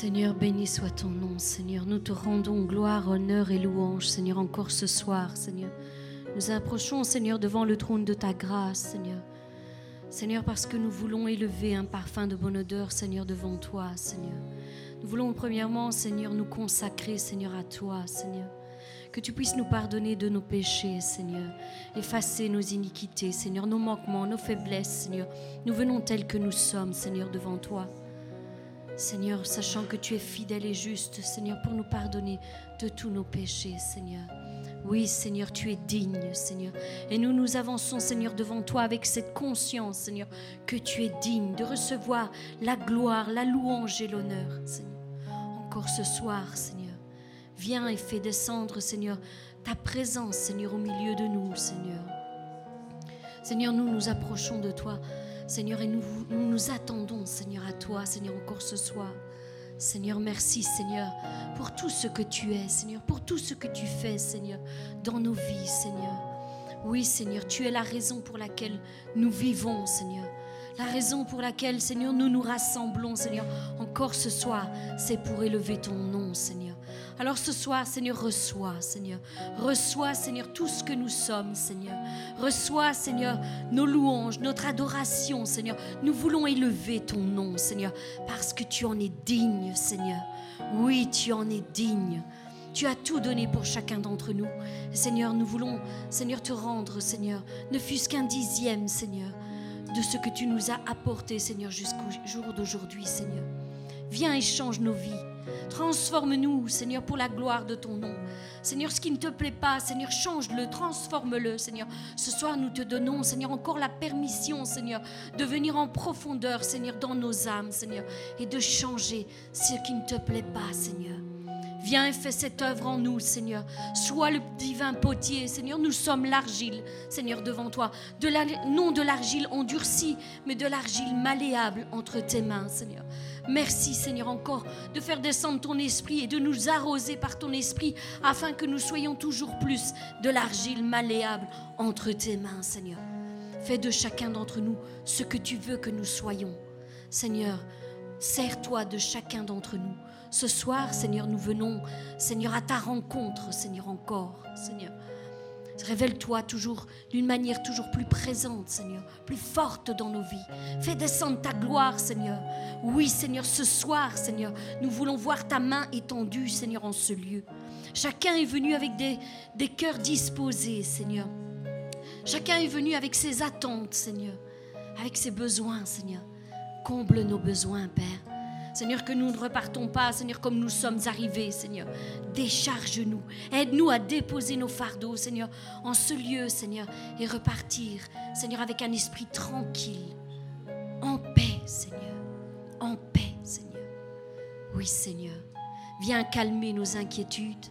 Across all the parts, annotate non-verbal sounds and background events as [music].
Seigneur, béni soit ton nom, Seigneur. Nous te rendons gloire, honneur et louange, Seigneur, encore ce soir, Seigneur. Nous approchons, Seigneur, devant le trône de ta grâce, Seigneur. Seigneur, parce que nous voulons élever un parfum de bonne odeur, Seigneur, devant toi, Seigneur. Nous voulons premièrement, Seigneur, nous consacrer, Seigneur, à toi, Seigneur. Que tu puisses nous pardonner de nos péchés, Seigneur. Effacer nos iniquités, Seigneur, nos manquements, nos faiblesses, Seigneur. Nous venons tels que nous sommes, Seigneur, devant toi. Seigneur, sachant que tu es fidèle et juste, Seigneur, pour nous pardonner de tous nos péchés, Seigneur. Oui, Seigneur, tu es digne, Seigneur. Et nous nous avançons, Seigneur, devant toi avec cette conscience, Seigneur, que tu es digne de recevoir la gloire, la louange et l'honneur, Seigneur. Encore ce soir, Seigneur, viens et fais descendre, Seigneur, ta présence, Seigneur, au milieu de nous, Seigneur. Seigneur, nous nous approchons de toi, Seigneur, et nous nous, attendons, Seigneur, à toi, Seigneur, encore ce soir. Seigneur, merci Seigneur pour tout ce que tu es, Seigneur, pour tout ce que tu fais, Seigneur, dans nos vies, Seigneur. Oui, Seigneur, tu es la raison pour laquelle nous vivons, Seigneur. La raison pour laquelle, Seigneur, nous nous rassemblons, Seigneur, encore ce soir, c'est pour élever ton nom, Seigneur. Alors ce soir, Seigneur, reçois, Seigneur. Reçois, Seigneur, tout ce que nous sommes, Seigneur. Reçois, Seigneur, nos louanges, notre adoration, Seigneur. Nous voulons élever ton nom, Seigneur, parce que tu en es digne, Seigneur. Oui, tu en es digne. Tu as tout donné pour chacun d'entre nous. Seigneur, nous voulons, Seigneur, te rendre, Seigneur, ne fût-ce qu'un dixième, Seigneur, de ce que tu nous as apporté, Seigneur, jusqu'au jour d'aujourd'hui, Seigneur. Viens et change nos vies. Transforme-nous, Seigneur, pour la gloire de ton nom. Seigneur, ce qui ne te plaît pas, Seigneur, change-le, transforme-le, Seigneur. Ce soir, nous te donnons, Seigneur, encore la permission, Seigneur, de venir en profondeur, Seigneur, dans nos âmes, Seigneur, et de changer ce qui ne te plaît pas, Seigneur. Viens et fais cette œuvre en nous, Seigneur. Sois le divin potier, Seigneur. Nous sommes l'argile, Seigneur, devant toi. Non de l'argile endurcie, mais de l'argile malléable entre tes mains, Seigneur. Merci Seigneur encore de faire descendre ton esprit et de nous arroser par ton esprit afin que nous soyons toujours plus de l'argile malléable entre tes mains Seigneur. Fais de chacun d'entre nous ce que tu veux que nous soyons. Seigneur, sers-toi de chacun d'entre nous. Ce soir, Seigneur, nous venons, Seigneur, à ta rencontre, Seigneur, encore, Seigneur. Révèle-toi toujours d'une manière toujours plus présente, Seigneur, plus forte dans nos vies. Fais descendre ta gloire, Seigneur. Oui, Seigneur, ce soir, Seigneur, nous voulons voir ta main étendue, Seigneur, en ce lieu. Chacun est venu avec des, des cœurs disposés, Seigneur. Chacun est venu avec ses attentes, Seigneur, avec ses besoins, Seigneur. Comble nos besoins, Père. Seigneur, que nous ne repartons pas, Seigneur, comme nous sommes arrivés, Seigneur. Décharge-nous. Aide-nous à déposer nos fardeaux, Seigneur, en ce lieu, Seigneur, et repartir, Seigneur, avec un esprit tranquille, en paix, Seigneur. En paix, Seigneur. Oui, Seigneur. Viens calmer nos inquiétudes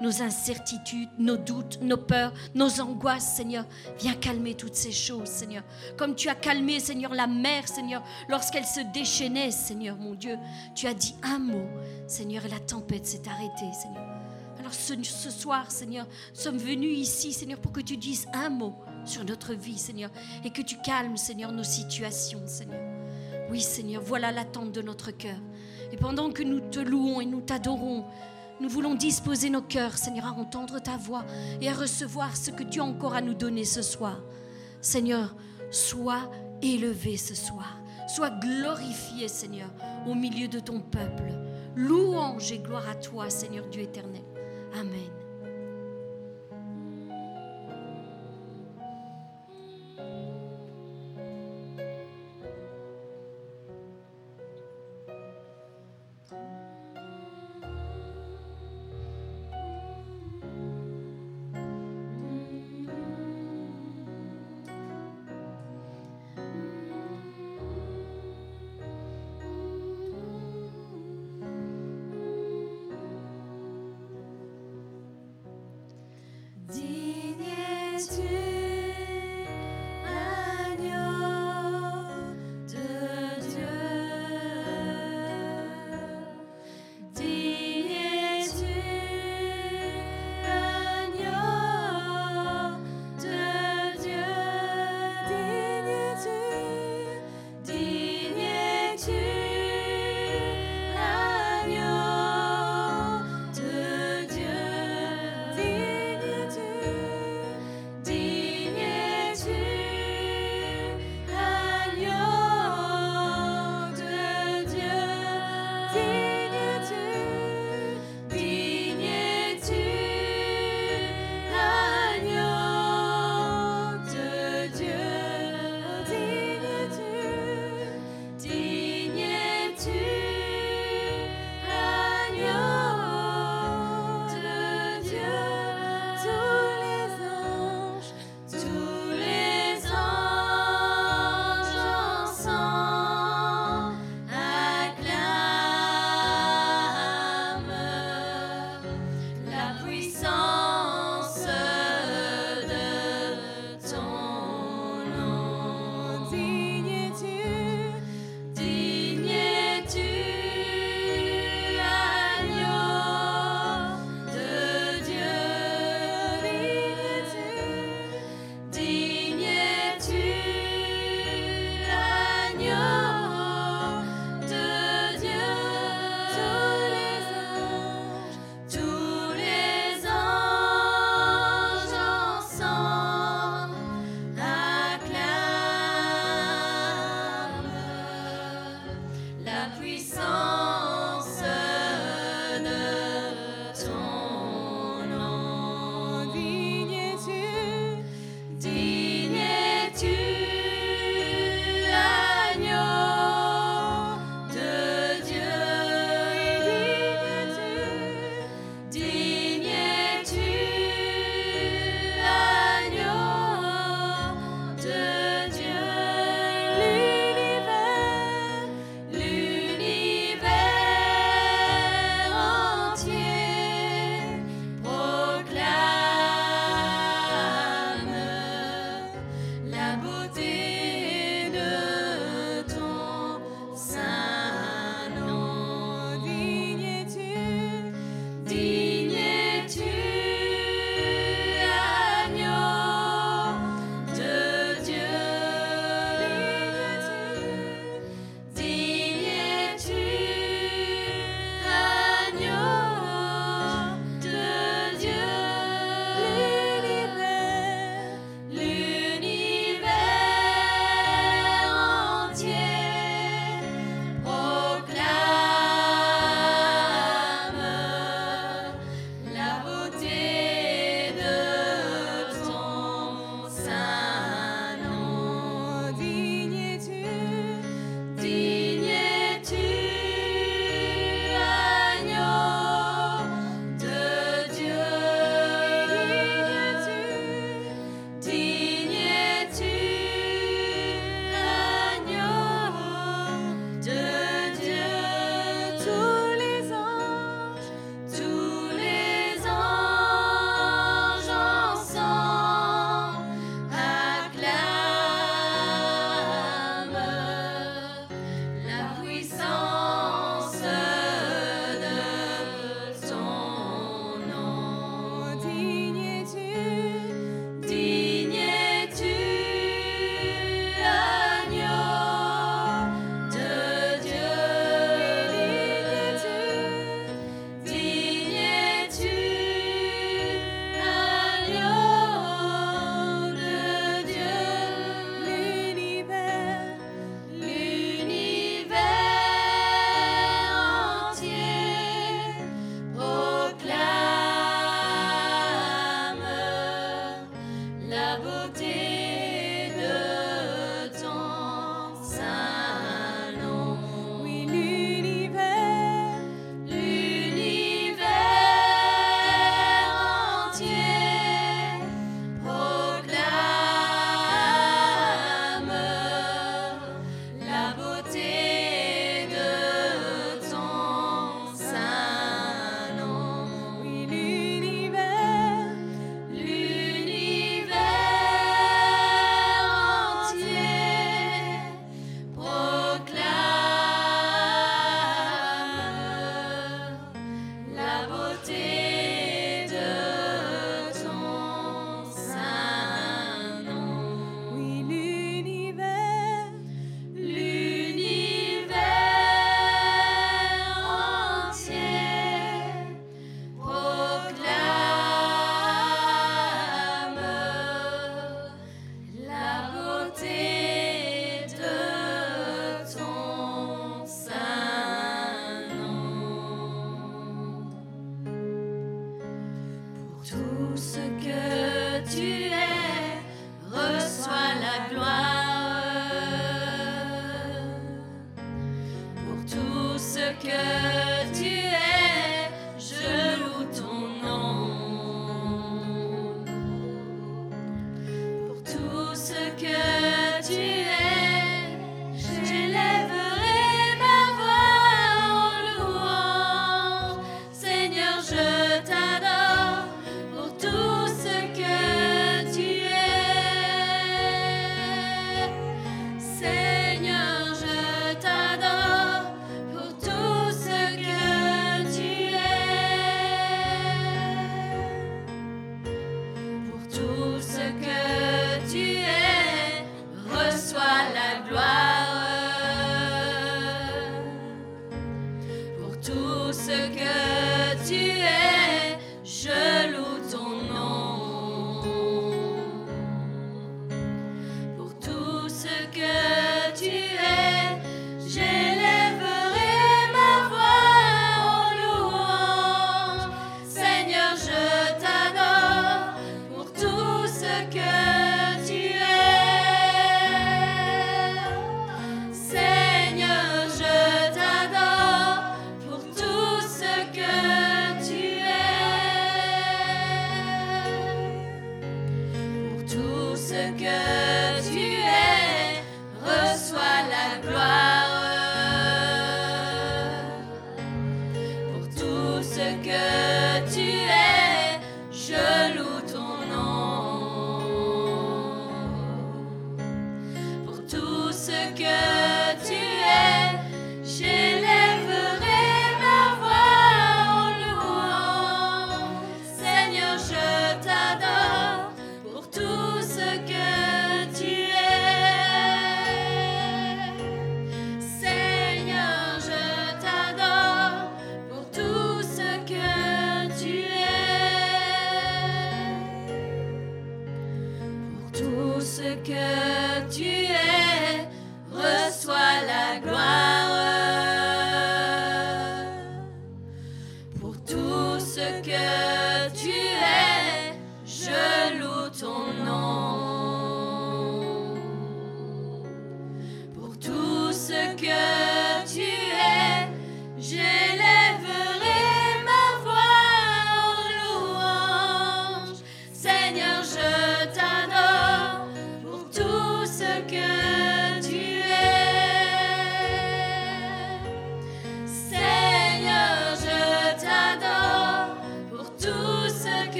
nos incertitudes, nos doutes, nos peurs, nos angoisses, Seigneur. Viens calmer toutes ces choses, Seigneur. Comme tu as calmé, Seigneur, la mer, Seigneur, lorsqu'elle se déchaînait, Seigneur, mon Dieu. Tu as dit un mot, Seigneur, et la tempête s'est arrêtée, Seigneur. Alors ce, soir, Seigneur, sommes venus ici, Seigneur, pour que tu dises un mot sur notre vie, Seigneur, et que tu calmes, Seigneur, nos situations, Seigneur. Oui, Seigneur, voilà l'attente de notre cœur. Et pendant que nous te louons et nous t'adorons, nous voulons disposer nos cœurs, Seigneur, à entendre ta voix et à recevoir ce que tu as encore à nous donner ce soir. Seigneur, sois élevé ce soir. Sois glorifié, Seigneur, au milieu de ton peuple. Louange et gloire à toi, Seigneur Dieu éternel. Amen.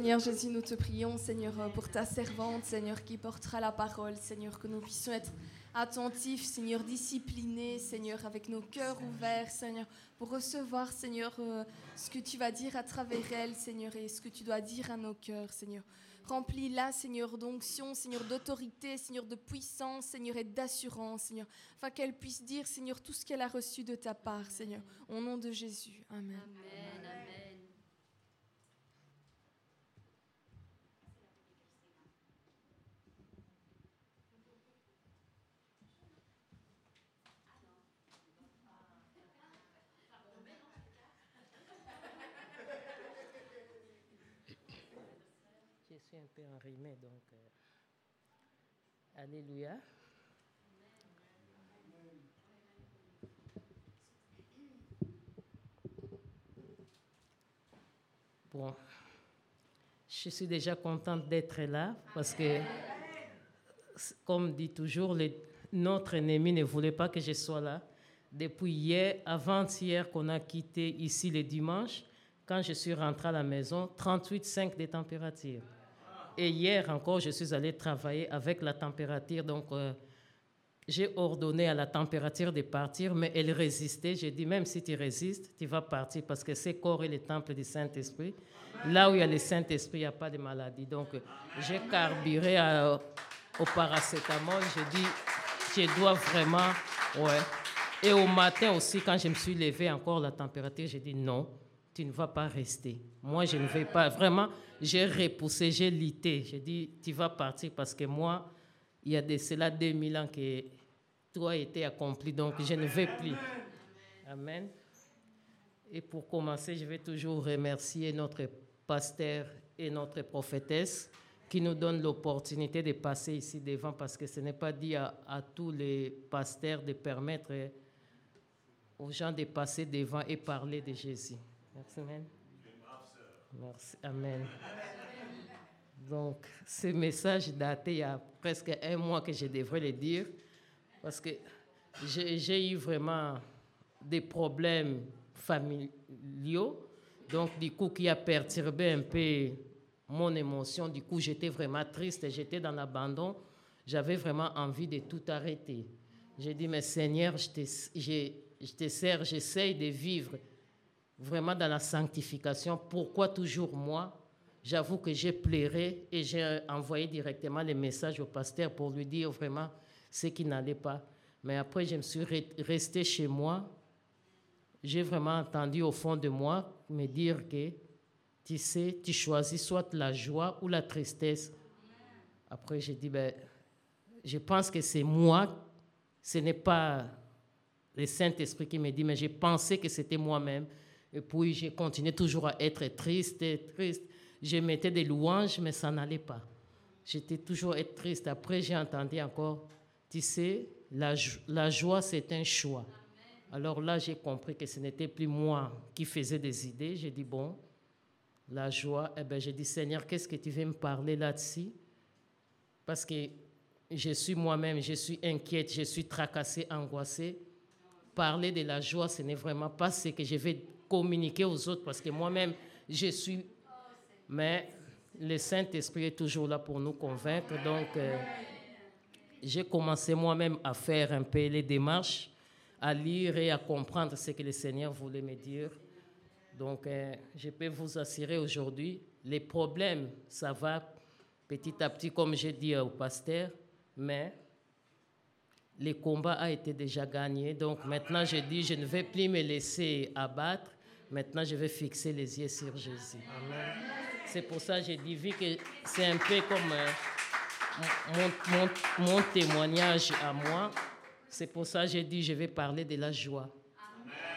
Seigneur Jésus, nous te prions, Seigneur, pour ta servante, Seigneur, qui portera la parole, Seigneur, que nous puissions être attentifs, Seigneur, disciplinés, Seigneur, avec nos cœurs ouverts, Seigneur, pour recevoir, Seigneur, euh, ce que tu vas dire à travers elle, Seigneur, et ce que tu dois dire à nos cœurs, Seigneur. Remplis-la, Seigneur, d'onction, Seigneur, d'autorité, Seigneur, de puissance, Seigneur, et d'assurance, Seigneur, afin qu'elle puisse dire, Seigneur, tout ce qu'elle a reçu de ta part, Seigneur, au nom de Jésus. Amen un peu enrhumé, donc. Euh, alléluia. Bon, je suis déjà contente d'être là parce que, comme dit toujours, notre ennemi ne voulait pas que je sois là. Depuis hier, avant-hier qu'on a quitté ici le dimanche, quand je suis rentrée à la maison, 38,5 de température. Et hier encore, je suis allée travailler avec la température. Donc, euh, j'ai ordonné à la température de partir, mais elle résistait. J'ai dit, même si tu résistes, tu vas partir parce que c'est corps et le temple du Saint-Esprit. Là où il y a le Saint-Esprit, il n'y a pas de maladie. Donc, j'ai carburé au paracétamol. J'ai dit, je dois vraiment. Ouais. Et au matin aussi, quand je me suis levée encore la température, j'ai dit non, tu ne vas pas rester. Moi, je ne vais pas. Vraiment, j'ai repoussé, j'ai lité. J'ai dit, tu vas partir parce que moi, il y a de cela 2000 ans que toi été accompli, donc je ne vais plus. Amen. Et pour commencer, je vais toujours remercier notre pasteur et notre prophétesse qui nous donnent l'opportunité de passer ici devant parce que ce n'est pas dit à, à, tous les pasteurs de permettre aux gens de passer devant et parler de Jésus. Merci, Amen. Merci. Amen. Donc, ce message daté il y a presque un mois que je devrais le dire, parce que j'ai eu vraiment des problèmes familiaux, donc du coup qui a perturbé un peu mon émotion. Du coup, j'étais vraiment triste, j'étais dans l'abandon. J'avais vraiment envie de tout arrêter. J'ai dit, mais Seigneur, je te, je, je te sers, j'essaye de vivre vraiment dans la sanctification. Pourquoi toujours moi? J'avoue que j'ai pleuré et j'ai envoyé directement les messages au pasteur pour lui dire vraiment ce qui n'allait pas. Mais après, je me suis resté chez moi. J'ai vraiment entendu au fond de moi me dire que, tu sais, tu choisis soit la joie ou la tristesse. Après, j'ai dit, ben, je pense que c'est moi, ce n'est pas le Saint-Esprit qui me dit, mais j'ai pensé que c'était moi-même. Et puis, j'ai continué toujours à être triste, triste. Je mettais des louanges, mais ça n'allait pas. J'étais toujours être triste. Après, j'ai entendu encore, tu sais, la, la joie, c'est un choix. Alors là, j'ai compris que ce n'était plus moi qui faisais des idées. J'ai dit, bon, la joie, eh bien, j'ai dit, Seigneur, qu'est-ce que tu veux me parler là-dessus? Parce que je suis moi-même, je suis inquiète, je suis tracassée, angoissée. Parler de la joie, ce n'est vraiment pas ce que je vais communiquer aux autres parce que moi-même, je suis. Mais le Saint-Esprit est toujours là pour nous convaincre. Donc, euh, j'ai commencé moi-même à faire un peu les démarches, à lire et à comprendre ce que le Seigneur voulait me dire. Donc, euh, je peux vous assurer aujourd'hui, les problèmes, ça va petit à petit, comme j'ai dit au pasteur, mais le combat a été déjà gagné. Donc maintenant, je dis, je ne vais plus me laisser abattre. Maintenant, je vais fixer les yeux sur Jésus. C'est pour ça que j'ai dit, que c'est un peu comme euh, mon, mon, mon, témoignage à moi, c'est pour ça que j'ai dit, je vais parler de la joie.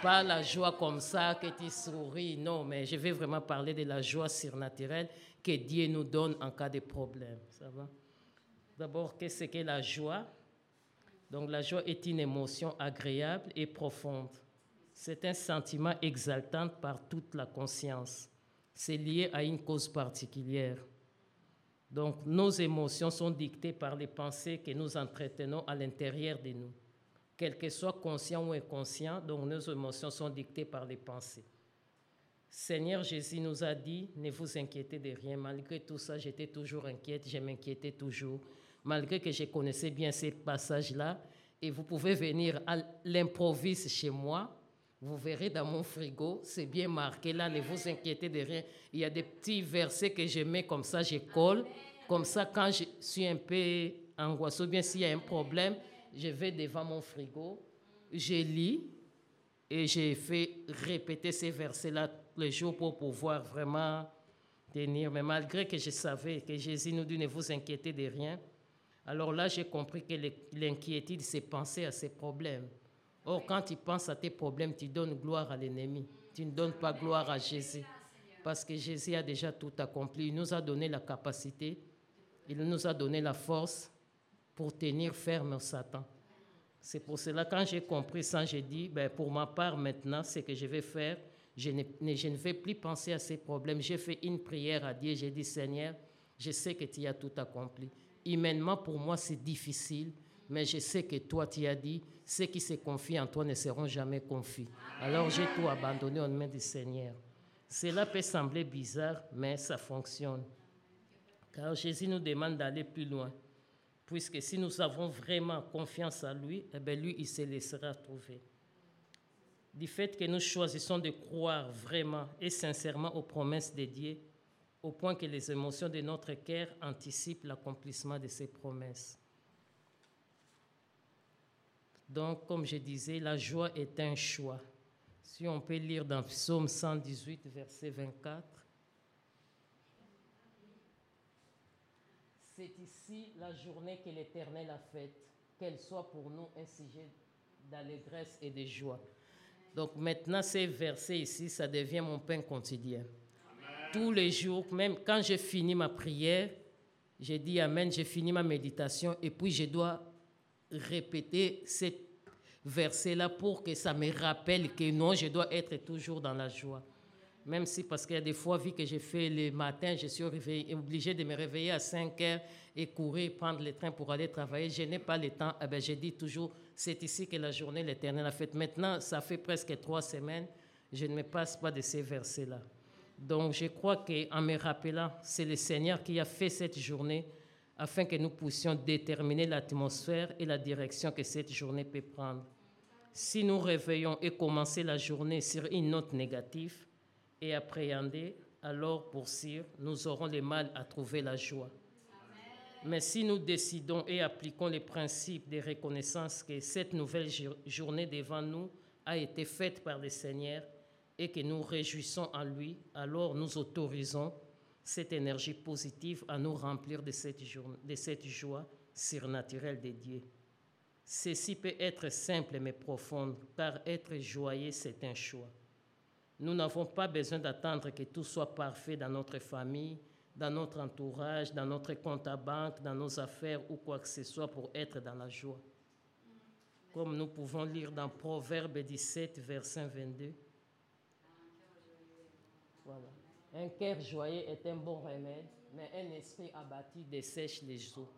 Pas la joie comme ça, que tu souris, non, mais je vais vraiment parler de la joie surnaturelle que Dieu nous donne en cas de problème. Ça va? D'abord, qu'est-ce que la joie? Donc la joie est une émotion agréable et profonde C'est un sentiment exaltant par toute la conscience. C'est lié à une cause particulière. Donc nos émotions sont dictées par les pensées que nous entretenons à l'intérieur de nous. Quel que soit conscient ou inconscient, donc nos émotions sont dictées par les pensées. Seigneur Jésus nous a dit, ne vous inquiétez de rien. Malgré tout ça, j'étais toujours inquiète, je m'inquiétais toujours. Malgré que je connaissais bien ces passages-là, et vous pouvez venir à l'improviste chez moi, vous verrez dans mon frigo, c'est bien marqué là, ne vous inquiétez de rien. Il y a des petits versets que je mets comme ça, je colle. Comme ça, quand je suis un peu angoissé, ou bien s'il y a un problème, je vais devant mon frigo, je lis et j'ai fait répéter ces versets-là les jours pour pouvoir vraiment tenir. Mais malgré que je savais que Jésus nous dit ne vous inquiétez de rien, alors là j'ai compris que l'inquiétude, c'est penser à ses problèmes. Or, quand tu penses à tes problèmes, tu donnes gloire à l'ennemi. Tu ne donnes pas gloire à Jésus. Parce que Jésus a déjà tout accompli. Il nous a donné la capacité, il nous a donné la force pour tenir ferme Satan. C'est pour cela, quand j'ai compris ça, j'ai dit, ben, pour ma part maintenant, ce que je vais faire, je ne, je ne vais plus penser à ces problèmes. J'ai fait une prière à Dieu, j'ai dit, Seigneur, je sais que tu as tout accompli. Humainement, pour moi, c'est difficile, mais je sais que toi, tu as dit, ceux qui se confient en toi ne seront jamais confiés. Alors j'ai tout abandonné en main du Seigneur. Cela peut sembler bizarre, mais ça fonctionne. Car Jésus nous demande d'aller plus loin. Puisque si nous avons vraiment confiance en lui, eh bien lui, il se laissera trouver. Du fait que nous choisissons de croire vraiment et sincèrement aux promesses de Dieu, au point que les émotions de notre cœur anticipent l'accomplissement de ces promesses. Donc, comme je disais, la joie est un choix. Si on peut lire dans Psaume 118, verset 24. C'est ici la journée que l'Éternel a faite, qu'elle soit pour nous un sujet d'allégresse et de joie. Donc maintenant, ces versets ici, ça devient mon pain quotidien. Tous les jours, même quand je finis ma prière, j'ai dit Amen, j'ai fini ma méditation et puis je dois répéter ces versets-là pour que ça me rappelle que non, je dois être toujours dans la joie. Même si, parce qu'il y a des fois, vu que j'ai fait le matin, je suis obligé de me réveiller à 5 heures et courir, prendre le train pour aller travailler. Je n'ai pas le temps. Eh ben, je dis toujours, c'est ici que la journée l'Éternel a faite. Maintenant, ça fait presque trois semaines, je ne me passe pas de ces versets-là. Donc, je crois qu'en me rappelant, c'est le Seigneur qui a fait cette journée afin que nous puissions déterminer l'atmosphère et la direction que cette journée peut prendre. Si nous réveillons et commencer la journée sur une note négative et appréhender, alors pour sûr, nous aurons le mal à trouver la joie. Mais si nous décidons et appliquons les principes de reconnaissance que cette nouvelle journée devant nous a été faite par le Seigneur et que nous réjouissons en lui, alors nous autorisons cette énergie positive à nous remplir de cette, joie surnaturelle de Dieu. Ceci peut être simple mais profond, car être joyeux, c'est un choix. Nous n'avons pas besoin d'attendre que tout soit parfait dans notre famille, dans notre entourage, dans notre compte à banque, dans nos affaires ou quoi que ce soit pour être dans la joie. Comme nous pouvons lire dans Proverbe 17, verset 22. Voilà. Un cœur joyeux est un bon remède, mais un esprit abattu dessèche les eaux.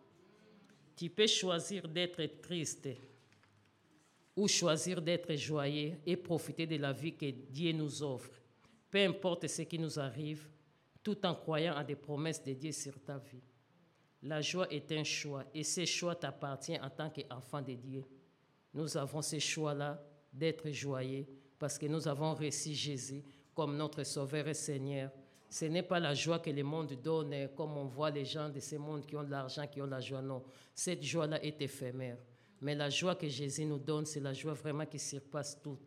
Tu peux choisir d'être triste ou choisir d'être joyeux et profiter de la vie que Dieu nous offre. Peu importe ce qui nous arrive, tout en croyant à des promesses de Dieu sur ta vie. La joie est un choix et ce choix t'appartient en tant qu'enfant de Dieu. Nous avons ce choix-là d'être joyeux parce que nous avons reçu Jésus comme notre Sauveur et Seigneur. Ce n'est pas la joie que le monde donne, comme on voit les gens de ce monde qui ont de l'argent, qui ont la joie. Non, cette joie-là est éphémère. Mais la joie que Jésus nous donne, c'est la joie vraiment qui surpasse tout.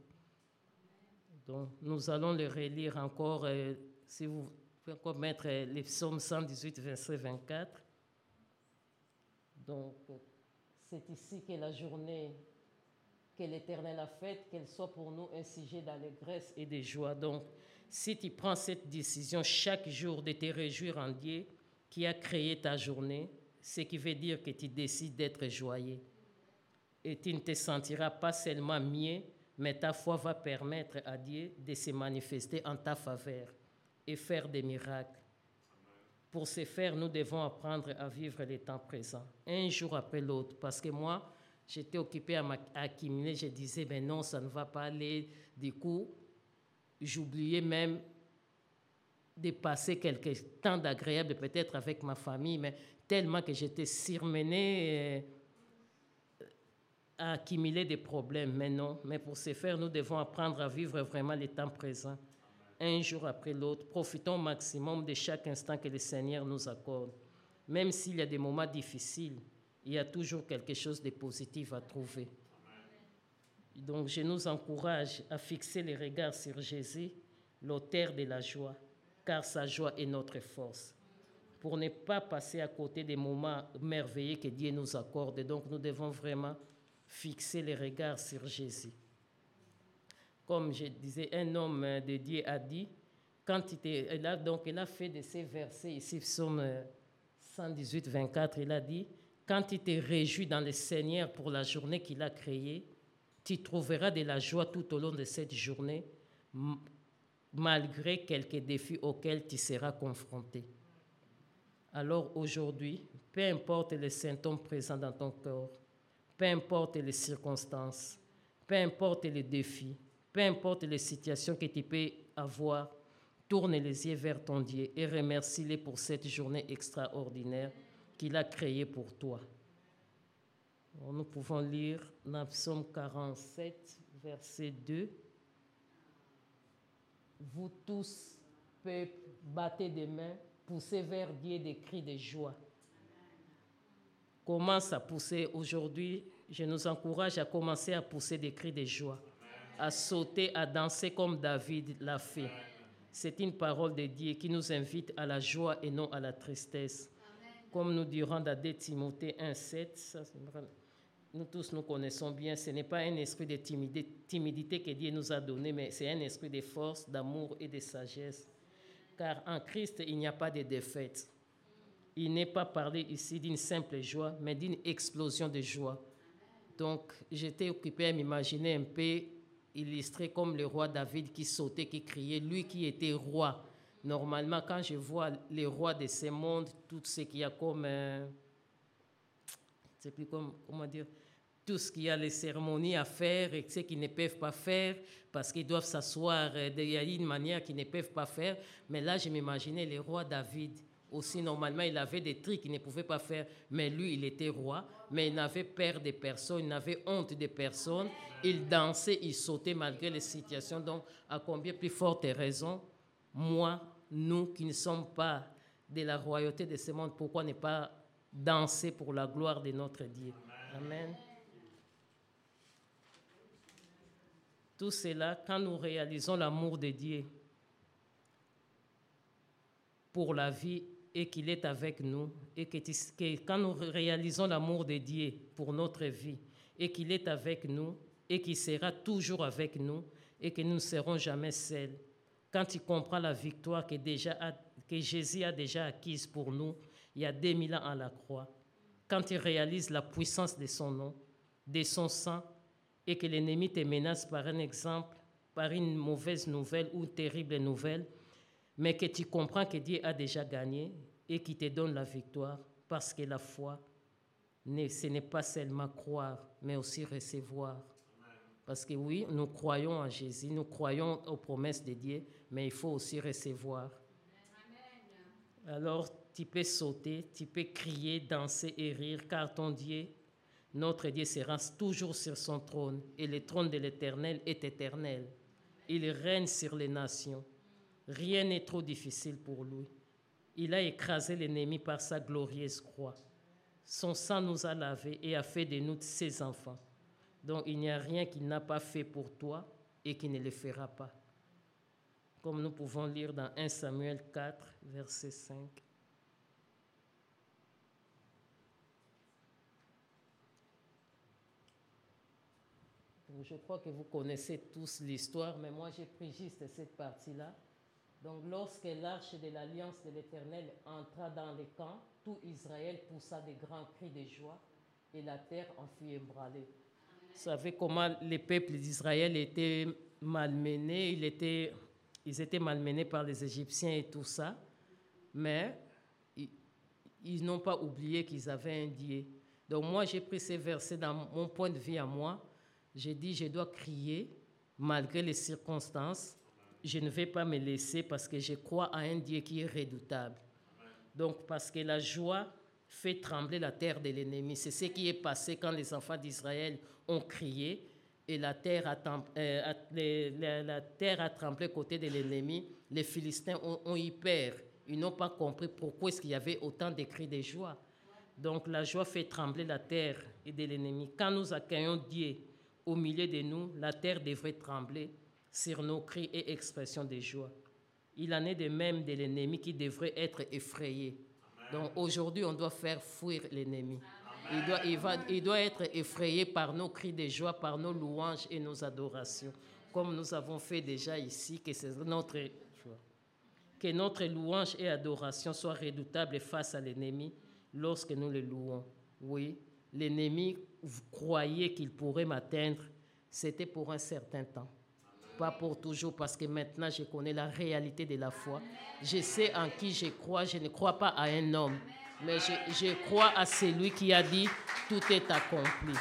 Donc, nous allons le relire encore, euh, si vous pouvez encore mettre les psaumes 118, verset 24. Donc, c'est ici que la journée que l'Éternel a faite, qu'elle soit pour nous un sujet d'allégresse et de joie. Donc, si tu prends cette décision chaque jour de te réjouir en Dieu qui a créé ta journée, ce qui veut dire que tu décides d'être joyeux. Et tu ne te sentiras pas seulement mieux, mais ta foi va permettre à Dieu de se manifester en ta faveur et faire des miracles. Pour ce faire, nous devons apprendre à vivre les temps présents, un jour après l'autre, parce que moi, j'étais occupé à accumuler, je disais, ben non, ça ne va pas aller. Du coup, j'oubliais même de passer quelques temps d'agréable peut-être avec ma famille, mais tellement que j'étais surmenée euh, à accumuler des problèmes. Mais non, mais pour ce faire, nous devons apprendre à vivre vraiment les temps présents, un jour après l'autre. Profitons au maximum de chaque instant que le Seigneur nous accorde. Même s'il y a des moments difficiles, il y a toujours quelque chose de positif à trouver. Donc je nous encourage à fixer les regards sur Jésus, l'auteur de la joie car sa joie est notre force. Pour ne pas passer à côté des moments merveilleux que Dieu nous accorde, donc nous devons vraiment fixer les regards sur Jésus. Comme je disais, un homme de Dieu a dit, quand il, a, donc il a fait de ces versets ici, Psaume 118, 24, il a dit, quand tu te réjouis dans le Seigneur pour la journée qu'il a créée, tu trouveras de la joie tout au long de cette journée, malgré quelques défis auxquels tu seras confronté. Alors aujourd'hui, peu importe les symptômes présents dans ton corps, peu importe les circonstances, peu importe les défis, peu importe les situations que tu peux avoir, tourne les yeux vers ton Dieu et remercie-le pour cette journée extraordinaire qu'il a créée pour toi. Nous pouvons lire dans Psaume 47, verset 2 vous tous, peuple, battez des mains, poussez vers Dieu des cris de joie. Commence à pousser aujourd'hui. Je nous encourage à commencer à pousser des cris de joie, à sauter, à danser comme David l'a fait. C'est une parole de Dieu qui nous invite à la joie et non à la tristesse. Comme nous dirons dans 2 Timothée 1,7, nous tous nous connaissons bien, ce n'est pas un esprit de timidité que Dieu nous a donné, mais c'est un esprit de force, d'amour et de sagesse. Car en Christ, il n'y a pas de défaite. Il n'est pas parlé ici d'une simple joie, mais d'une explosion de joie. Donc, j'étais occupé à m'imaginer un peu illustré comme le roi David qui sautait, qui criait, lui qui était roi. Normalement, quand je vois les rois de ce monde, tout ce qu'il y a comme... Euh, c'est plus comme, comment dire, tout ce qu'il y a les cérémonies à faire et ce qu'ils ne peuvent pas faire parce qu'ils doivent s'asseoir. Euh, il y a une manière qu'ils ne peuvent pas faire. Mais là, je m'imaginais le roi David. Aussi, normalement, il avait des trucs qu'il ne pouvait pas faire. Mais lui, il était roi. Mais il n'avait peur de personne. Il n'avait honte de personne. Il dansait, il sautait malgré les situations. Donc, à combien plus forte raison, moi, nous qui ne sommes pas de la royauté de ce monde, pourquoi ne pas danser pour la gloire de notre Dieu? Amen. Tout cela, quand nous réalisons l'amour de Dieu pour la vie et qu'il est avec nous, et que, quand nous réalisons l'amour de Dieu pour notre vie et qu'il est avec nous et qu'il sera toujours avec nous et que nous ne serons jamais seuls, quand tu comprends la victoire que, déjà que Jésus a déjà acquise pour nous il y a 2000 ans à la croix, quand tu réalises la puissance de son nom, de son sang, et que l'ennemi te menace par un exemple, par une mauvaise nouvelle ou une terrible nouvelle, mais que tu comprends que Dieu a déjà gagné et qui te donne la victoire, parce que la foi, ce n'est pas seulement croire, mais aussi recevoir. Parce que oui, nous croyons en Jésus, nous croyons aux promesses de Dieu, mais il faut aussi recevoir. Alors, tu peux sauter, tu peux crier, danser et rire, car ton Dieu notre Dieu sera toujours sur son trône et le trône de l'Éternel est éternel. Il règne sur les nations. Rien n'est trop difficile pour lui. Il a écrasé l'ennemi par sa glorieuse croix. Son sang nous a lavés et a fait de nous ses enfants. Donc il n'y a rien qu'il n'a pas fait pour toi et qui ne le fera pas. Comme nous pouvons lire dans 1 Samuel 4, verset 5. Je crois que vous connaissez tous l'histoire, mais moi j'ai pris juste cette partie-là. Donc lorsque l'arche de l'alliance de l'Éternel entra dans les camps, tout Israël poussa des grands cris de joie et la terre en fut ébranlée. Vous savez comment les peuples d'Israël étaient malmenés, ils étaient, ils étaient malmenés par les Égyptiens et tout ça, mais ils, ils n'ont pas oublié qu'ils avaient un Dieu. Donc moi, j'ai pris ces versets dans mon point de vue à moi. J'ai dit, je dois crier malgré les circonstances. Je ne vais pas me laisser parce que je crois à un Dieu qui est redoutable. Donc parce que la joie fait trembler la terre de l'ennemi. C'est ce qui est passé quand les enfants d'Israël ont crié et la terre a, euh, tremblé côté de l'ennemi. Les Philistins ont, ont eu peur. Ils n'ont pas compris pourquoi est-ce qu'il y avait autant de cris de joie. Donc la joie fait trembler la terre et de l'ennemi. Quand nous accueillons Dieu au milieu de nous, la terre devrait trembler sur nos cris et expressions de joie. Il en est de même de l'ennemi qui devrait être effrayé. Donc aujourd'hui, on doit faire fuir l'ennemi. Il doit, il, va, il doit être effrayé par nos cris de joie, par nos louanges et nos adorations, comme nous avons fait déjà ici, que c'est notre. Que notre louange et adoration soient redoutables face à l'ennemi lorsque nous le louons. Oui, l'ennemi, croyez qu'il pourrait m'atteindre, c'était pour un certain temps. Pas pour toujours, parce que maintenant je connais la réalité de la foi. Je sais en qui je crois. Je ne crois pas à un homme, mais je, crois à celui qui a dit tout est accompli.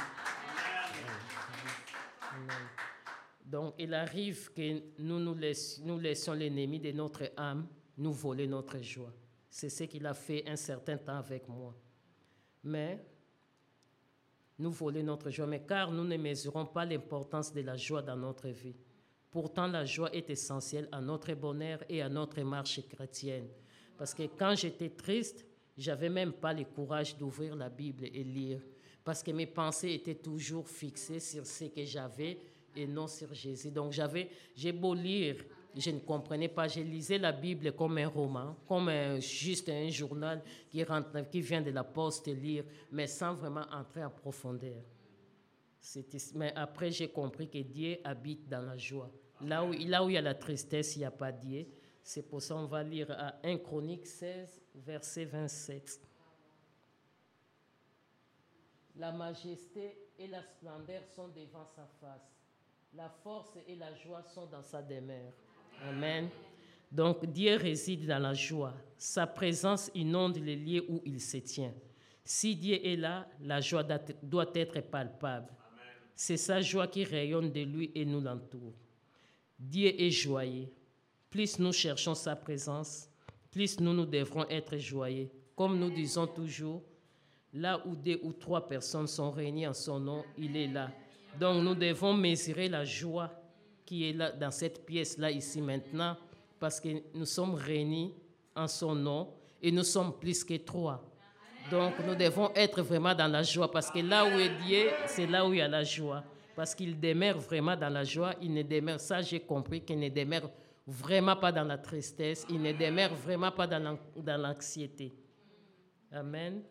Donc, il arrive que nous nous, laissions, nous l'ennemi de notre âme nous voler notre joie. C'est ce qu'il a fait un certain temps avec moi. Mais nous voler notre joie, mais car nous ne mesurons pas l'importance de la joie dans notre vie. Pourtant, la joie est essentielle à notre bonheur et à notre marche chrétienne. Parce que quand j'étais triste, j'avais même pas le courage d'ouvrir la Bible et lire. Parce que mes pensées étaient toujours fixées sur ce que j'avais et non sur Jésus. Donc j'avais, j'ai beau lire, je ne comprenais pas. Je lisais la Bible comme un roman, comme juste un journal qui, rentre, qui vient de la poste lire, mais sans vraiment entrer en profondeur. Mais après, j'ai compris que Dieu habite dans la joie. Là où, là où il y a la tristesse, il n'y a pas Dieu. C'est pour ça qu'on va lire à 1 Chronique 16, verset 27. La majesté et la splendeur sont devant sa face. La force et la joie sont dans sa demeure. Amen. Donc Dieu réside dans la joie. Sa présence inonde les lieux où il se tient. Si Dieu est là, la joie doit être palpable. C'est sa joie qui rayonne de lui et nous l'entoure. Dieu est joyeux. Plus nous cherchons sa présence, plus nous nous devrons être joyeux. Comme nous disons toujours, là où deux ou trois personnes sont réunies en son nom, il est là. Donc nous devons mesurer la joie qui est là dans cette pièce-là ici maintenant, parce que nous sommes réunis en son nom et nous sommes plus que trois. Donc nous devons être vraiment dans la joie, parce que là où est Dieu, c'est là où il y a la joie. Parce qu'il demeure vraiment dans la joie, il ne demeure, ça j'ai compris, qu'il ne demeure vraiment pas dans la tristesse, il ne demeure vraiment pas dans l'anxiété. Amen.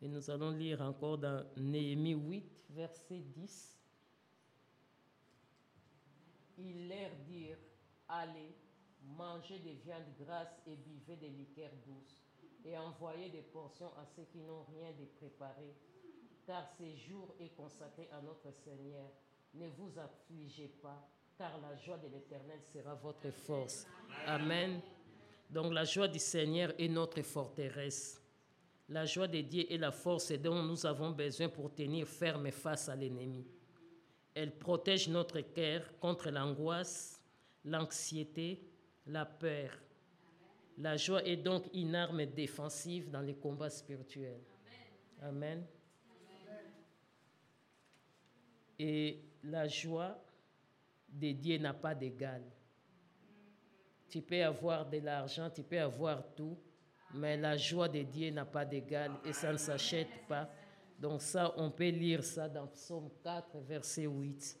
Et nous allons lire encore dans Néhémie 8, verset 10 ils leur dirent, allez, mangez des viandes grasses et buvez des liqueurs douces, et envoyez des portions à ceux qui n'ont rien de préparé, car ce jour est consacré à notre Seigneur. Ne vous affligez pas, car la joie de l'Éternel sera votre force. Amen. Donc la joie du Seigneur est notre forteresse. La joie de Dieu est la force dont nous avons besoin pour tenir ferme face à l'ennemi. Elle protège notre cœur contre l'angoisse, l'anxiété, la peur. La joie est donc une arme défensive dans les combats spirituels. Amen. Et la joie de Dieu n'a pas d'égal. Tu peux avoir de l'argent, tu peux avoir tout, mais la joie de Dieu n'a pas d'égal et ça ne s'achète pas. Donc ça, on peut lire ça dans Psaume 4, verset 8.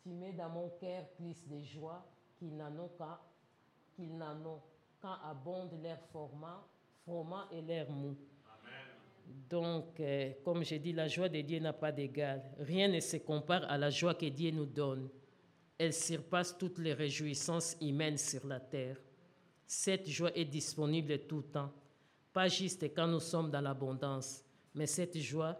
Tu mets dans mon cœur plus de joie qu'ils n'en ont qu'à, qu'ils n'en ont quand abondent leur format, froment et l'air mou. Donc, euh, comme j'ai dit, la joie de Dieu n'a pas d'égal. Rien ne se compare à la joie que Dieu nous donne. Elle surpasse toutes les réjouissances humaines sur la terre. Cette joie est disponible tout le temps pas juste quand nous sommes dans l'abondance, Mais cette joie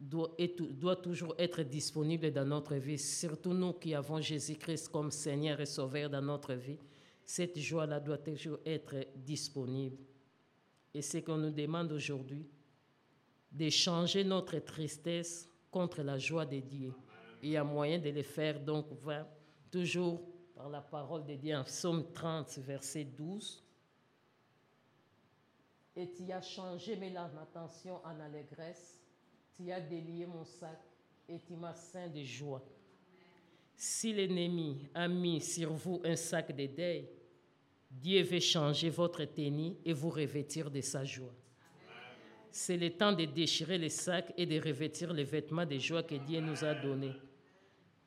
doit, toujours être disponible dans notre vie, surtout nous qui avons Jésus-Christ comme Seigneur et Sauveur dans notre vie. Cette joie-là doit toujours être disponible. Et c'est qu'on nous demande aujourd'hui, d'échanger notre tristesse contre la joie de Dieu. Il y a moyen de le faire, donc va toujours par la parole de Dieu en Psaume 30, verset 12. Et tu as changé mes attention en allégresse, tu as délié mon sac et tu m'as saint de joie. Si l'ennemi a mis sur vous un sac de deuil, Dieu veut changer votre tenue et vous revêtir de sa joie. C'est le temps de déchirer les sacs et de revêtir les vêtements de joie que Dieu nous a donnés.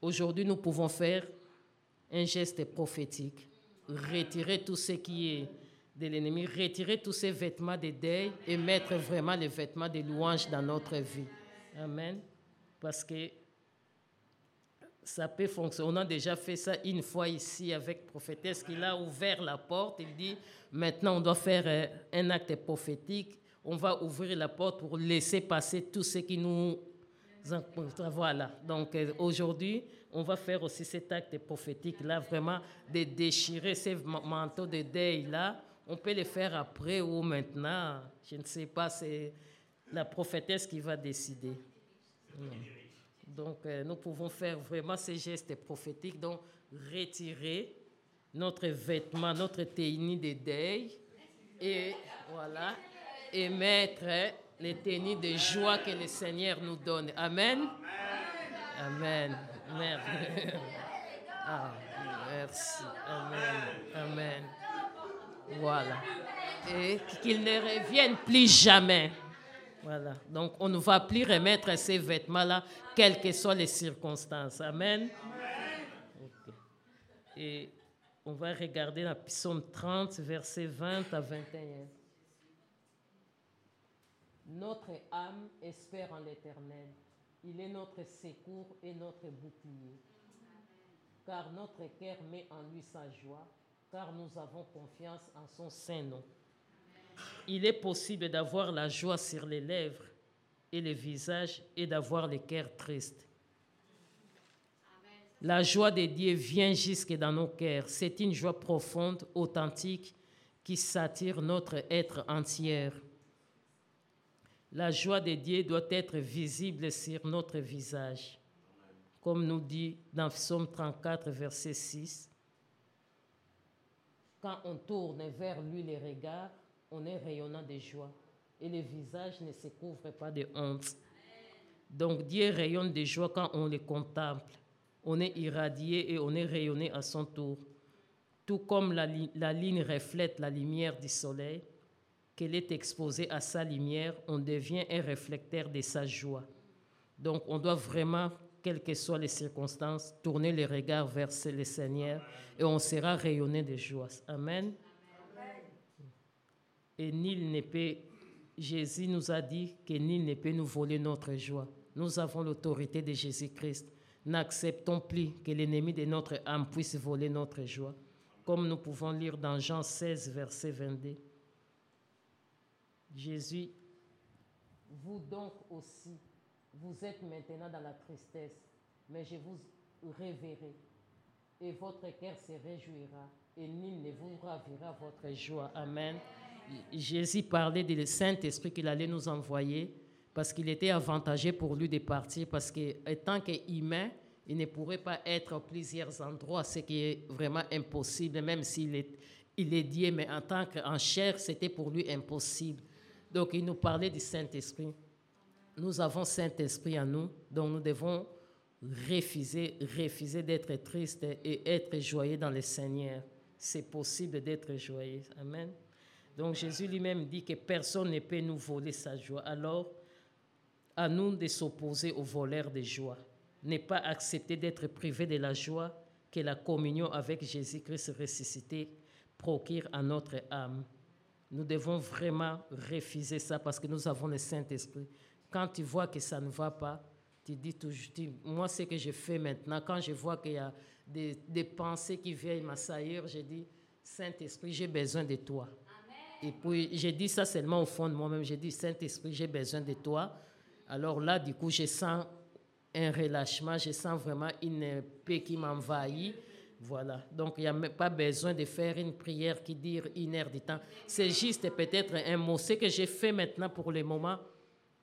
Aujourd'hui, nous pouvons faire un geste prophétique. Retirer tout ce qui est de l'ennemi, retirer tous ces vêtements de deuil et mettre vraiment les vêtements de louange dans notre vie. Amen. Parce que ça peut fonctionner. On a déjà fait ça une fois ici avec prophétesse qui a ouvert la porte. Il dit, maintenant on doit faire euh, un acte prophétique. On va ouvrir la porte pour laisser passer tout ce qui nous... Voilà. Donc euh, aujourd'hui, on va faire aussi cet acte prophétique-là, vraiment de déchirer ces manteaux de deuil-là. On peut les faire après ou maintenant. Je ne sais pas, c'est la prophétesse qui va décider. Donc, euh, nous pouvons faire vraiment ces gestes prophétiques, donc retirer notre vêtement, notre tenue de deuil, et voilà, et mettre les tenues de joie que le Seigneur nous donne. Amen. Amen. Merci. [laughs] Ah, merci. Amen. Amen. Voilà. Et qu'il ne revienne plus jamais. Voilà. Donc, on ne va plus remettre ces vêtements-là, quelles que soient les circonstances. Amen. Et on va regarder la psaume 30, versets 20 à 21. Notre âme espère en l'Éternel. Il est notre secours et notre bouclier. Car notre cœur met en lui sa joie, car nous avons confiance en son saint nom il est possible d'avoir la joie sur les lèvres et les visages et d'avoir le cœur triste. La joie de Dieu vient jusque dans nos cœurs. C'est une joie profonde, authentique, qui s'attire notre être entier. La joie de Dieu doit être visible sur notre visage. Comme nous dit dans Psaume 34, verset 6. Quand on tourne vers lui les regards, on est rayonnant de joie et le visage ne se couvre pas de honte. Donc Dieu rayonne de joie quand on le contemple. On est irradié et on est rayonné à son tour. Tout comme la, la ligne reflète la lumière du soleil, qu'elle est exposée à sa lumière, on devient un réflecteur de sa joie. Donc on doit vraiment, quelles que soient les circonstances, tourner les regards vers le Seigneur et on sera rayonné de joie. Amen. Et nul ne peut, Jésus nous a dit que nul ne peut nous voler notre joie. Nous avons l'autorité de Jésus-Christ. N'acceptons plus que l'ennemi de notre âme puisse voler notre joie. Comme nous pouvons lire dans Jean 16, verset 22. Jésus, vous donc aussi, vous êtes maintenant dans la tristesse, mais je vous révérerai, et votre cœur se réjouira, et nul ne vous ravira votre joie. Amen. Jésus parlait du Saint-Esprit qu'il allait nous envoyer parce qu'il était avantagé pour lui de partir parce qu'étant qu'humain, il ne pourrait pas être à plusieurs endroits, ce qui est vraiment impossible, même s'il est, il est Dieu, mais en tant qu'en chair, c'était pour lui impossible. Donc il nous parlait du Saint-Esprit. Nous avons Saint-Esprit en nous, donc nous devons refuser, refuser d'être tristes et être joyeux dans le Seigneur. C'est possible d'être joyeux. Amen. Donc Jésus lui-même dit que personne ne peut nous voler sa joie. Alors, à nous de s'opposer aux voleurs de joie. Ne pas accepter d'être privé de la joie que la communion avec Jésus-Christ ressuscité procure à notre âme. Nous devons vraiment refuser ça parce que nous avons le Saint-Esprit. Quand tu vois que ça ne va pas, tu dis toujours, moi ce que je fais maintenant, quand je vois qu'il y a des, des pensées qui viennent m'assaillir, je dis, Saint-Esprit, j'ai besoin de toi Et puis, j'ai dit ça seulement au fond de moi-même. J'ai dit, Saint-Esprit, j'ai besoin de toi. Alors là, du coup, je sens un relâchement, je sens vraiment une paix qui m'envahit. Voilà. Donc, il n'y a même pas besoin de faire une prière qui dure une heure de temps. C'est juste peut-être un mot. Ce que j'ai fait maintenant pour le moment,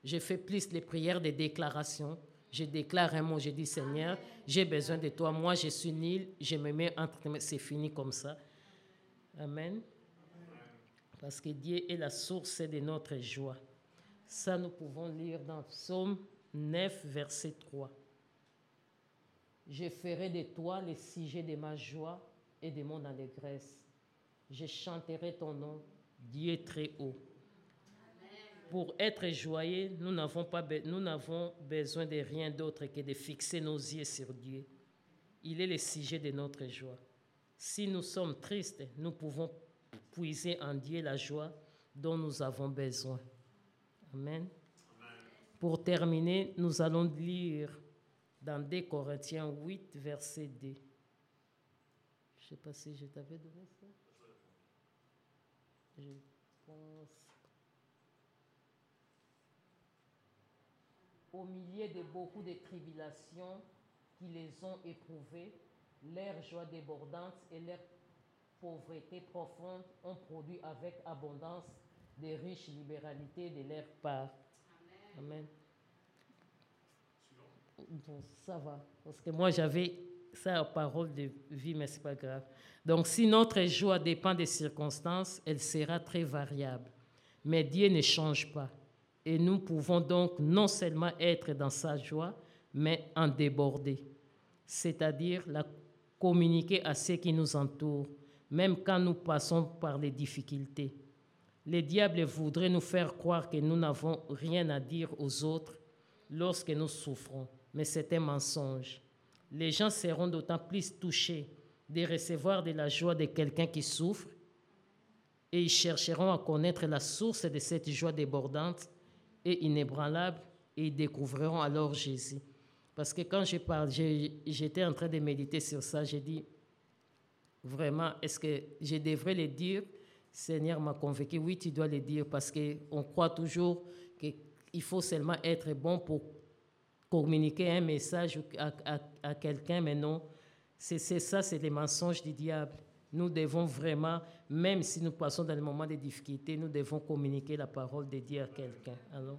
j'ai fait plus les prières de déclaration. Je déclare un mot, je dis Seigneur, j'ai besoin de toi. Moi, je suis nul, je me mets entre. C'est fini comme ça. Amen. Parce que Dieu est la source de notre joie. Ça, nous pouvons lire dans Psaume 9, verset 3. Je ferai de toi le sujet de ma joie et de mon allégresse. Je chanterai ton nom, Dieu très haut. Pour être joyeux, nous n'avons pas nous n'avons besoin de rien d'autre que de fixer nos yeux sur Dieu. Il est le sujet de notre joie. Si nous sommes tristes, nous pouvons puiser en Dieu la joie dont nous avons besoin. Amen. Pour terminer, nous allons lire dans 2 Corinthiens 8, verset 2. Je ne sais pas si je t'avais donné ça. Je pense. Au milieu de beaucoup de tribulations qui les ont éprouvées, leur joie débordante et leur pauvreté profonde ont produit avec abondance des riches libéralités de leur part. Amen. Bon, ça va. Parce que moi, j'avais ça en parole de vie, mais ce n'est pas grave. Donc, si notre joie dépend des circonstances, elle sera très variable. Mais Dieu ne change pas. Et nous pouvons donc non seulement être dans sa joie, mais en déborder. C'est-à-dire la communiquer à ceux qui nous entourent, même quand nous passons par les difficultés. Les diables voudraient nous faire croire que nous n'avons rien à dire aux autres lorsque nous souffrons, mais c'est un mensonge. Les gens seront d'autant plus touchés de recevoir de la joie de quelqu'un qui souffre et ils chercheront à connaître la source de cette joie débordante et inébranlable et ils découvriront alors Jésus. Parce que quand j'étais en train de méditer sur ça, j'ai dit, vraiment, est-ce que je devrais le dire? Seigneur m'a convaincu, oui, tu dois le dire, parce qu'on croit toujours qu'il faut seulement être bon pour communiquer un message à, quelqu'un, mais non, c'est ça, c'est les mensonges du diable. Nous devons vraiment, même si nous passons dans les moments de difficulté, nous devons communiquer la parole de Dieu à quelqu'un. Alors,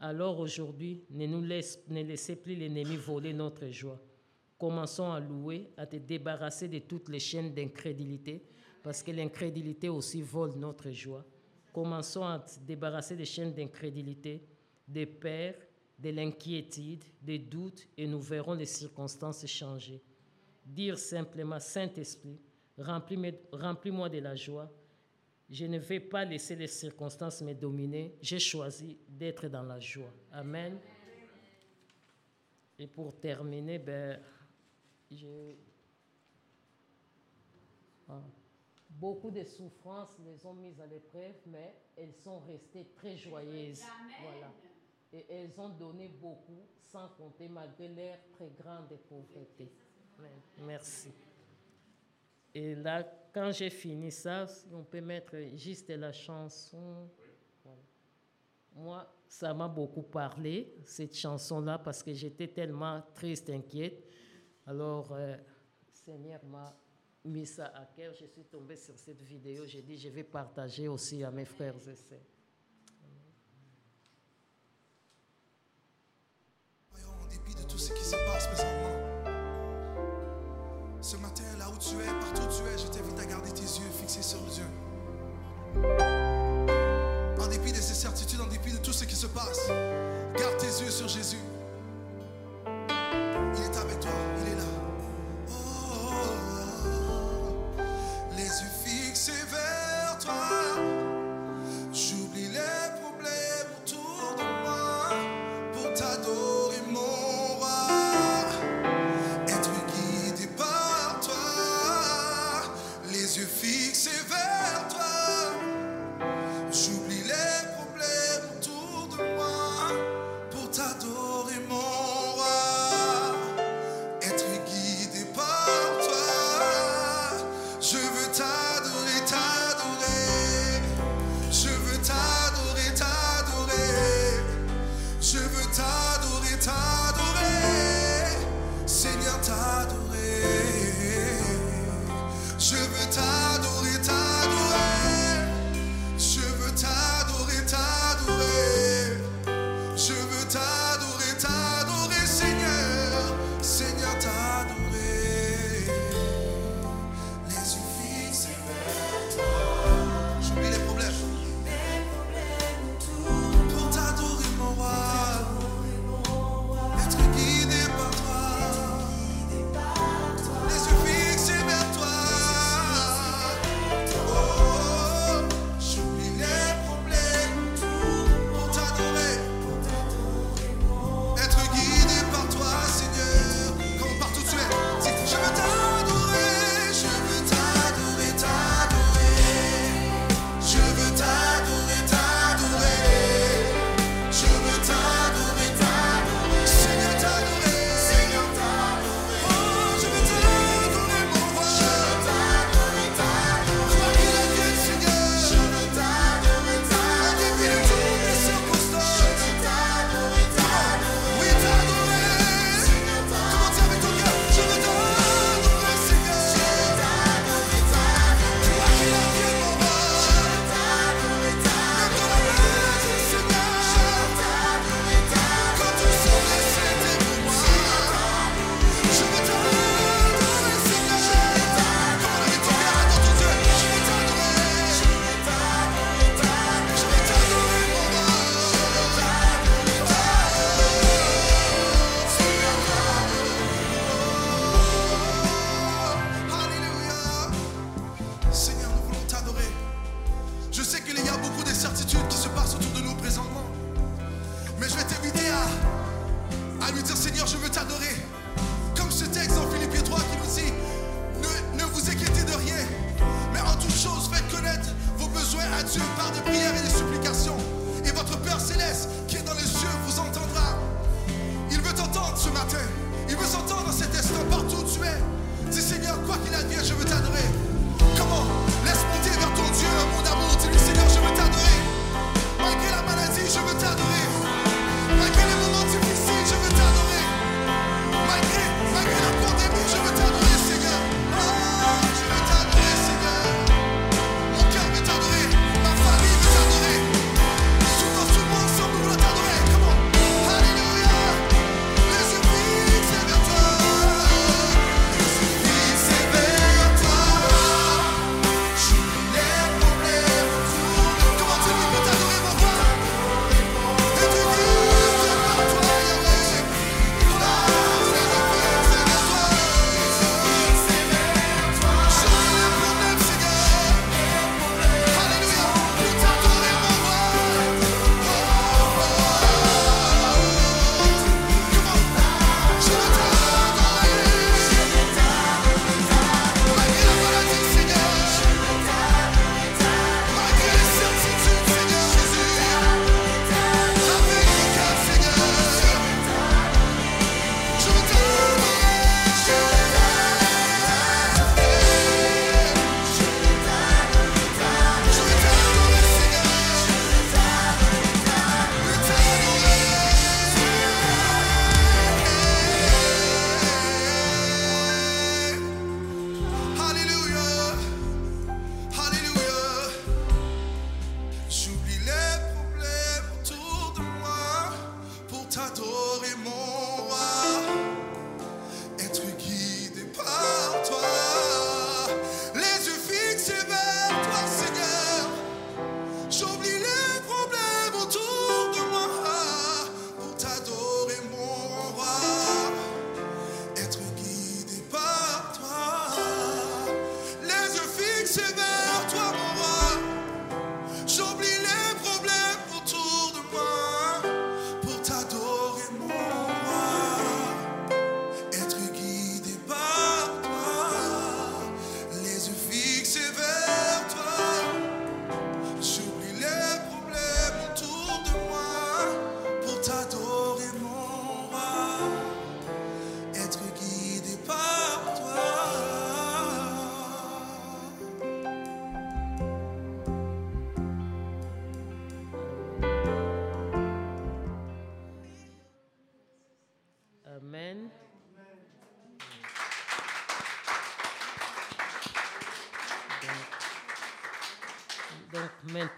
alors aujourd'hui, ne nous ne laissez plus l'ennemi voler notre joie. Commençons à louer, à te débarrasser de toutes les chaînes d'incrédulité, parce que l'incrédulité aussi vole notre joie. Commençons à te débarrasser des chaînes d'incrédulité, des peurs, de l'inquiétude, des doutes, et nous verrons les circonstances changer. Dire simplement, Saint-Esprit, remplis-moi de la joie. Je ne vais pas laisser les circonstances me dominer. J'ai choisi d'être dans la joie. Amen. Et pour terminer, ben, ah. Beaucoup de souffrances les ont mises à l'épreuve, mais elles sont restées très joyeuses. Voilà et elles ont donné beaucoup, sans compter malgré leur très grande pauvreté. Merci. Et là, quand j'ai fini ça, on peut mettre juste la chanson. Moi, ça m'a beaucoup parlé, cette chanson-là, parce que j'étais tellement triste, inquiète. Alors, euh, Seigneur m'a mis ça à cœur. Je suis tombée sur cette vidéo. J'ai dit, je vais partager aussi à mes frères et sœurs. tout ce qui se passe présentement. Ce matin, là où tu es, sur Dieu. En dépit de ces certitudes, en dépit de tout ce qui se passe, garde tes yeux sur Jésus. Il est avec toi,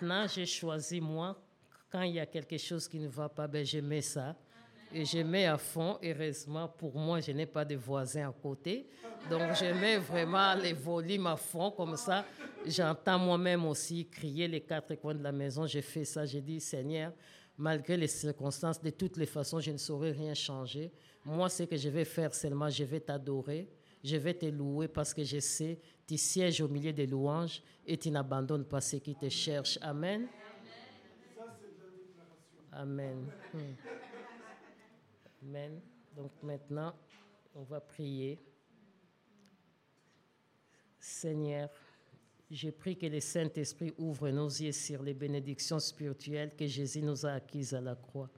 maintenant, j'ai choisi moi, quand il y a quelque chose qui ne va pas, ben, je mets ça. Et je mets à fond, heureusement, pour moi, je n'ai pas de voisins à côté. Donc, je mets vraiment les volumes à fond, comme ça. J'entends moi-même aussi crier les quatre coins de la maison. Je fais ça, je dis, Seigneur, malgré les circonstances, de toutes les façons, je ne saurais rien changer. Moi, ce que je vais faire seulement, je vais t'adorer, je vais te louer parce que je sais, tu sièges au milieu des louanges et tu n'abandonnes pas ceux qui te cherchent. Amen. Amen. Hmm. Amen. Donc maintenant, on va prier. Seigneur, je prie que le Saint-Esprit ouvre nos yeux sur les bénédictions spirituelles que Jésus nous a acquises à la croix.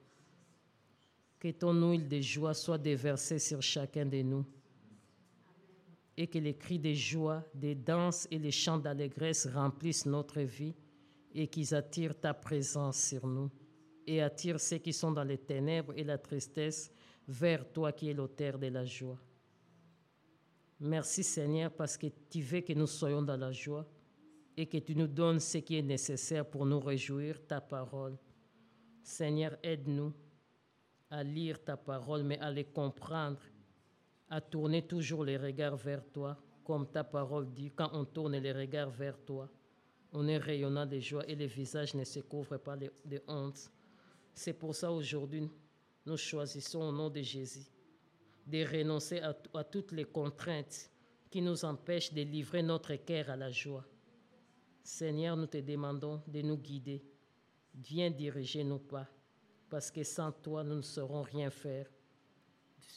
Que ton huile de joie soit déversée sur chacun de nous. Et que les cris de joie, des danses et les chants d'allégresse remplissent notre vie et qu'ils attirent ta présence sur nous et attirent ceux qui sont dans les ténèbres et la tristesse vers toi qui es l'auteur de la joie. Merci Seigneur parce que tu veux que nous soyons dans la joie et que tu nous donnes ce qui est nécessaire pour nous réjouir, ta parole. Seigneur, aide-nous à lire ta parole, mais à les comprendre, à tourner toujours les regards vers toi, comme ta parole dit, quand on tourne les regards vers toi, on est rayonnant de joie et le visage ne se couvre pas de, de honte. C'est pour ça aujourd'hui, nous choisissons au nom de Jésus de renoncer à, à toutes les contraintes qui nous empêchent de livrer notre cœur à la joie. Seigneur, nous te demandons de nous guider. Viens diriger nos pas, parce que sans toi, nous ne saurons rien faire.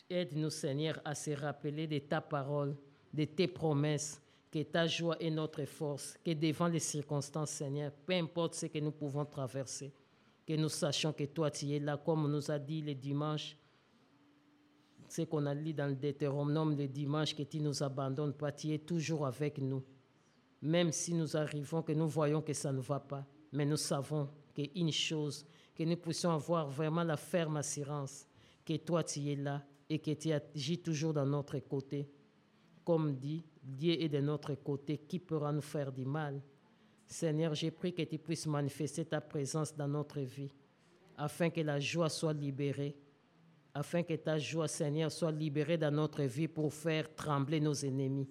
Aide-nous, Seigneur, à se rappeler de ta parole, de tes promesses, que ta joie est notre force, que devant les circonstances, Seigneur, peu importe ce que nous pouvons traverser, que nous sachions que toi, tu es là, comme nous a dit le dimanche, ce qu'on a lu dans le Deutéronome le dimanche, que tu nous abandonnes pas, tu es toujours avec nous. Même si nous arrivons, que nous voyons que ça ne va pas, mais nous savons qu'une chose, que nous puissions avoir vraiment la ferme assurance que toi tu es là et que tu agis toujours dans notre côté. Comme dit, Dieu est de notre côté, qui pourra nous faire du mal? Seigneur, j'ai pris que tu puisses manifester ta présence dans notre vie, afin que la joie soit libérée, afin que ta joie, Seigneur, soit libérée dans notre vie pour faire trembler nos ennemis.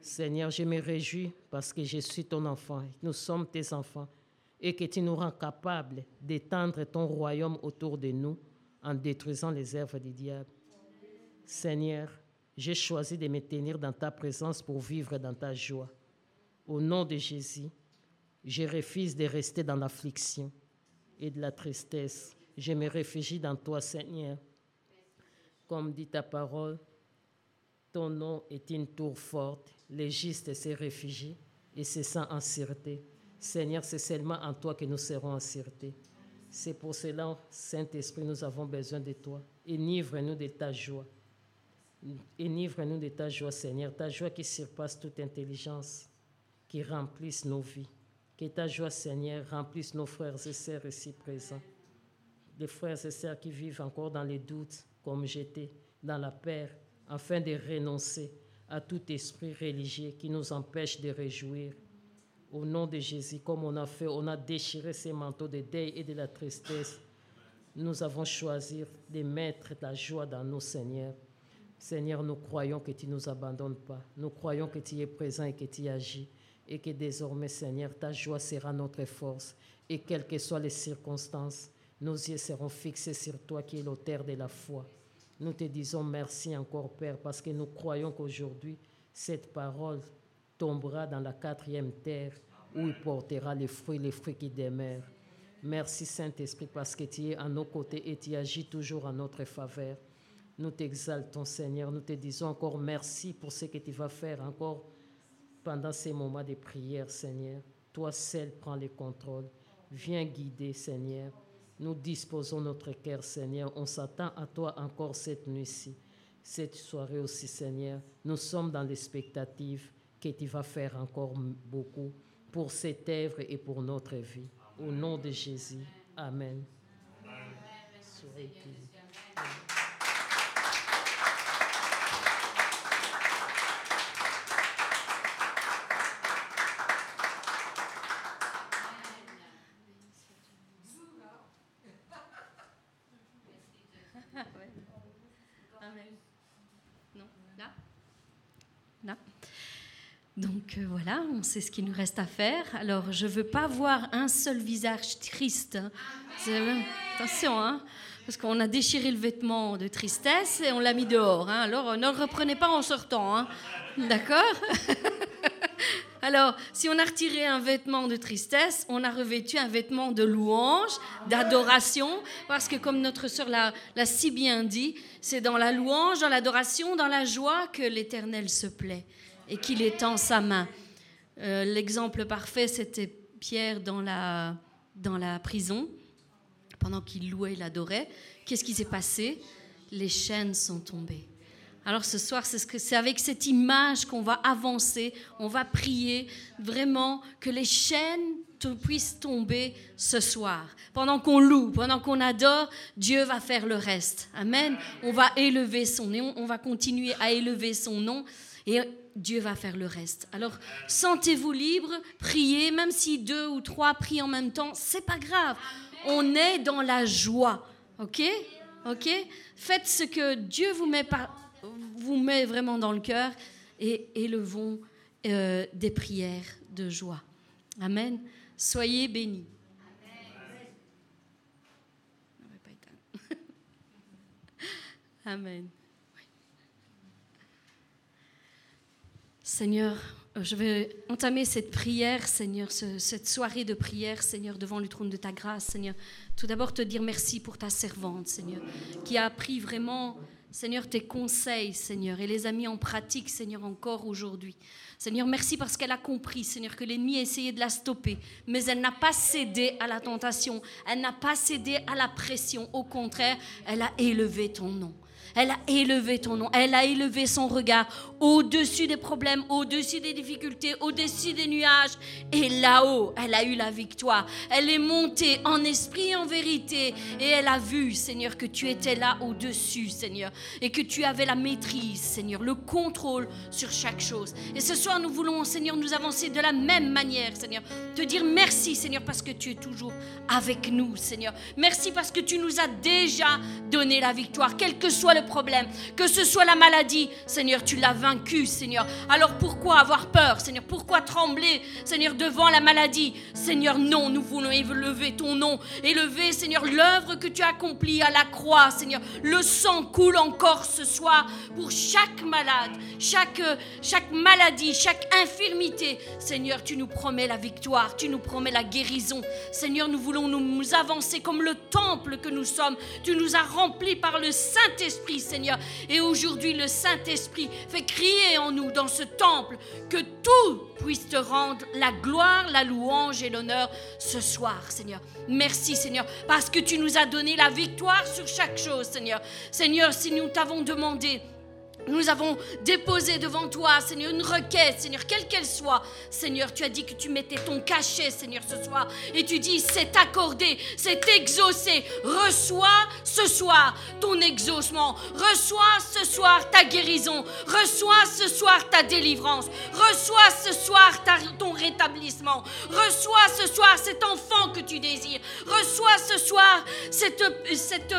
Seigneur, je me réjouis parce que je suis ton enfant, nous sommes tes enfants, et que tu nous rends capables d'étendre ton royaume autour de nous en détruisant les œuvres du diable. Seigneur, j'ai choisi de me tenir dans ta présence pour vivre dans ta joie. Au nom de Jésus, je refuse de rester dans l'affliction et de la tristesse. Je me réfugie dans toi, Seigneur. Comme dit ta parole, ton nom est une tour forte. Les justes se réfugient et se sentent en sûreté. Seigneur, c'est seulement en toi que nous serons en sûreté. C'est pour cela, Saint-Esprit, nous avons besoin de toi. Enivre-nous de ta joie. Enivre-nous de ta joie, Seigneur, ta joie qui surpasse toute intelligence qui remplisse nos vies. Que ta joie, Seigneur, remplisse nos frères et sœurs ici présents. Les frères et sœurs qui vivent encore dans les doutes, comme j'étais, dans la peur, afin de renoncer à tout esprit religieux qui nous empêche de réjouir. Au nom de Jésus, comme on a fait, on a déchiré ces manteaux de deuil et de la tristesse. Nous avons choisi de mettre ta joie dans nos Seigneurs. Seigneur, nous croyons que tu ne nous abandonnes pas. Nous croyons que tu es présent et que tu agis et que désormais, Seigneur, ta joie sera notre force. Et quelles que soient les circonstances, nos yeux seront fixés sur toi qui es l'auteur de la foi. Nous te disons merci encore, Père, parce que nous croyons qu'aujourd'hui, cette parole tombera dans la quatrième terre où il portera les fruits, les fruits qui demeurent. Merci Saint-Esprit parce que tu es à nos côtés et tu agis toujours en notre faveur. Nous t'exaltons Seigneur, nous te disons encore merci pour ce que tu vas faire encore pendant ces moments de prière, Seigneur. Toi seul prends le contrôle. Viens guider, Seigneur. Nous disposons notre cœur, Seigneur. On s'attend à toi encore cette nuit-ci, cette soirée aussi, Seigneur. Nous sommes dans l'expectative que tu vas faire encore beaucoup pour cette œuvre et pour notre vie. Au nom de Jésus. Amen. Donc euh, voilà, on sait ce qu'il nous reste à faire. Alors je ne veux pas voir un seul visage triste. Attention, hein, parce qu'on a déchiré le vêtement de tristesse et on l'a mis dehors. Hein. Alors ne le reprenez pas en sortant. Hein. D'accord? [laughs] Alors, si on a retiré un vêtement de tristesse, on a revêtu un vêtement de louange, d'adoration, parce que comme notre sœur l'a si bien dit, c'est dans la louange, dans l'adoration, dans la joie que l'Éternel se plaît et qu'il étend sa main. Euh, l'exemple parfait, c'était Pierre dans la, dans la prison, pendant qu'il louait et l'adorait. Qu'est-ce qui s'est passé? Les chaînes sont tombées. Alors ce soir, c'est avec cette image qu'on va avancer, on va prier vraiment que les chaînes puissent tomber ce soir. Pendant qu'on loue, pendant qu'on adore, Dieu va faire le reste. Amen. On va élever son nom, on va continuer à élever son nom. Et Dieu va faire le reste. Alors, sentez-vous libre, priez, même si deux ou trois prient en même temps, c'est pas grave. On est dans la joie, ok? Ok? Faites ce que Dieu vous met, vous met vraiment dans le cœur et élevons euh, des prières de joie. Amen. Soyez bénis. Amen. [laughs] Seigneur, euh, je vais entamer cette prière, Seigneur, cette soirée de prière, Seigneur, devant le trône de ta grâce, Seigneur. Tout d'abord, te dire merci pour ta servante, Seigneur, qui a appris vraiment, Seigneur, tes conseils, Seigneur, et les a mis en pratique, Seigneur, encore aujourd'hui. Seigneur, merci parce qu'elle a compris, Seigneur, que l'ennemi a essayé de la stopper, mais elle n'a pas cédé à la tentation, elle n'a pas cédé à la pression. Au contraire, elle a élevé ton nom. Elle a élevé ton nom. Elle a élevé son regard au-dessus des problèmes, au-dessus des difficultés, au-dessus des nuages. Et là-haut, elle a eu la victoire. Elle est montée en esprit en vérité. Et elle a vu, Seigneur, que tu étais là au-dessus, Seigneur. Et que tu avais la maîtrise, Seigneur, le contrôle sur chaque chose. Et ce soir, nous voulons, Seigneur, nous avancer de la même manière, Seigneur. Te dire merci, Seigneur, parce que tu es toujours avec nous, Seigneur. Merci parce que tu nous as déjà donné la victoire, quel que soit le problème, que ce soit la maladie, Seigneur, tu l'as vaincu, Seigneur. Alors pourquoi avoir peur, Seigneur? Pourquoi trembler, Seigneur, devant la maladie? Seigneur, non, nous voulons élever ton nom, élever, Seigneur, l'œuvre que tu as accomplie à la croix, Seigneur. Le sang coule encore ce soir pour chaque malade, chaque, chaque maladie, chaque infirmité. Seigneur, tu nous promets la victoire, tu nous promets la guérison. Seigneur, nous voulons nous avancer comme le temple que nous sommes. Tu nous as remplis par le Saint-Esprit, Seigneur. Et aujourd'hui, le Saint-Esprit fait crier en nous dans ce temple que tout puisse te rendre la gloire, la louange et l'honneur ce soir, Seigneur. Merci, Seigneur, parce que tu nous as donné la victoire sur chaque chose, Seigneur. Seigneur, si nous t'avons demandé nous avons déposé devant toi, Seigneur, une requête, Seigneur, quelle qu'elle soit. Seigneur, tu as dit que tu mettais ton cachet, Seigneur, ce soir. Et tu dis, c'est accordé, c'est exaucé. Reçois ce soir ton exaucement. Reçois ce soir ta guérison. Reçois ce soir ta délivrance. Reçois ce soir ton rétablissement. Reçois ce soir cet enfant que tu désires. Reçois ce soir cette, cette,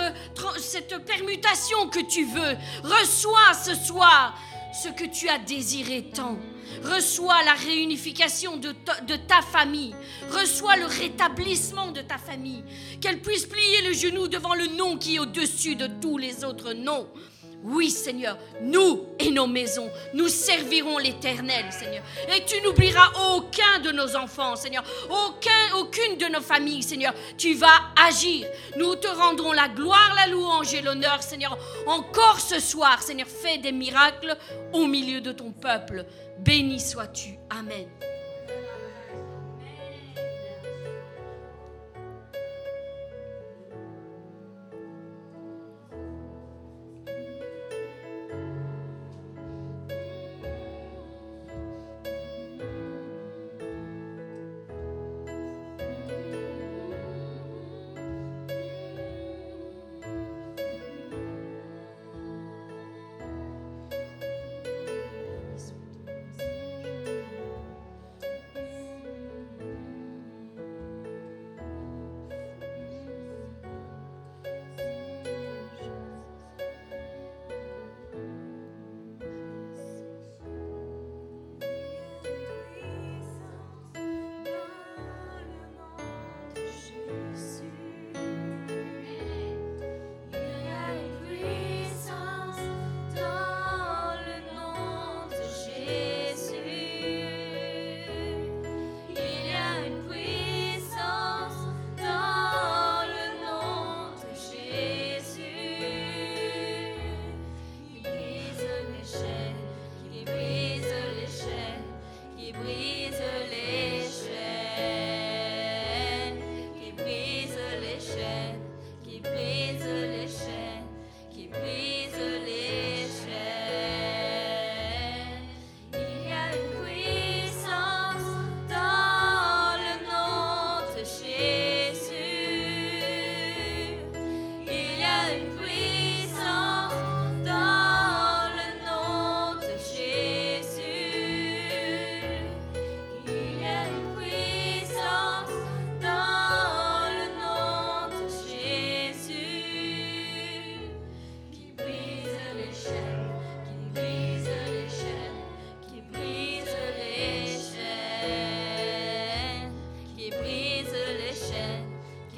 cette permutation que tu veux. Reçois ce soir ce que tu as désiré tant. Reçois la réunification de de ta, famille. Reçois le rétablissement de ta famille. Qu'elle puisse plier le genou devant le nom qui est au-dessus de tous les autres noms. Oui, Seigneur, nous et nos maisons, nous servirons l'Éternel, Seigneur. Et tu n'oublieras aucun de nos enfants, Seigneur, aucun, aucune de nos familles, Seigneur. Tu vas agir. Nous te rendrons la gloire, la louange et l'honneur, Seigneur. Encore ce soir, Seigneur, fais des miracles au milieu de ton peuple. Béni sois-tu. Amen.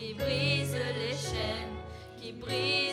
qui brise les chaînes, qui brise